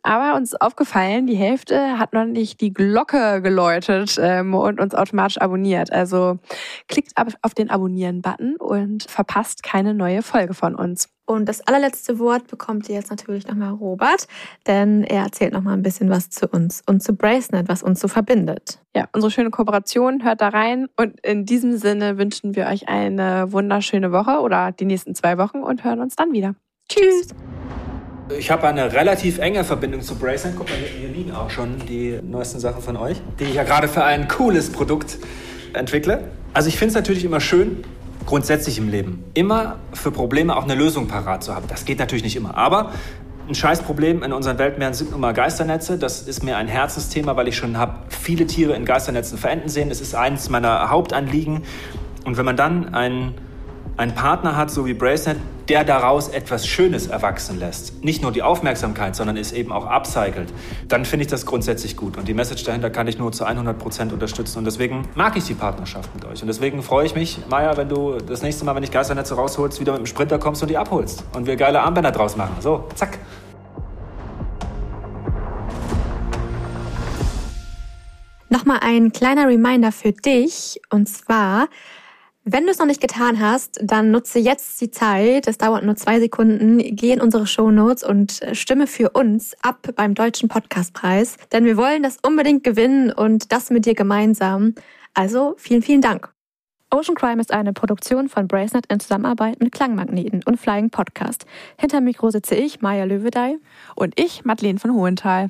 Aber uns ist aufgefallen, die Hälfte hat noch nicht die Glocke geläutet ähm, und uns automatisch abonniert. Also klickt auf den Abonnieren-Button und verpasst keine neue Folge von uns. Und das allerletzte Wort bekommt ihr jetzt natürlich nochmal Robert, denn er erzählt nochmal ein bisschen was zu uns und zu Bracenet, was uns so verbindet. Ja, unsere schöne Kooperation hört da rein. Und in diesem Sinne wünschen wir euch eine wunderschöne Woche oder die nächsten zwei Wochen und hören uns dann wieder. Tschüss! Ich habe eine relativ enge Verbindung zu Bracelet. Guck mal, hier, liegen auch schon die neuesten Sachen von euch, die ich ja gerade für ein cooles Produkt entwickle. Also ich finde es natürlich immer schön, grundsätzlich im Leben, immer für Probleme auch eine Lösung parat zu haben. Das geht natürlich nicht immer, aber ein Scheißproblem in unseren Weltmeeren sind nun mal Geisternetze. Das ist mir ein Herzensthema, weil ich schon habe viele Tiere in Geisternetzen verenden sehen. Es ist eines meiner Hauptanliegen. Und wenn man dann einen, einen Partner hat, so wie Bracenet, der daraus etwas Schönes erwachsen lässt. Nicht nur die Aufmerksamkeit, sondern es eben auch upcycelt. Dann finde ich das grundsätzlich gut. Und die Message dahinter kann ich nur zu 100% unterstützen. Und deswegen mag ich die Partnerschaft mit euch. Und deswegen freue ich mich, Maya, wenn du das nächste Mal, wenn ich Geisternetze rausholst, wieder mit dem Sprinter kommst und die abholst. Und wir geile Armbänder draus machen. So, zack. Nochmal ein kleiner Reminder für dich. Und zwar wenn du es noch nicht getan hast, dann nutze jetzt die Zeit. Es dauert nur zwei Sekunden. Geh in unsere Show Notes und stimme für uns ab beim Deutschen Podcastpreis. Denn wir wollen das unbedingt gewinnen und das mit dir gemeinsam. Also vielen, vielen Dank. Ocean Crime ist eine Produktion von Bracenet in Zusammenarbeit mit Klangmagneten und Flying Podcast. Hinter Mikro sitze ich, Maja Löwedey. Und ich, Madeleine von Hohenthal.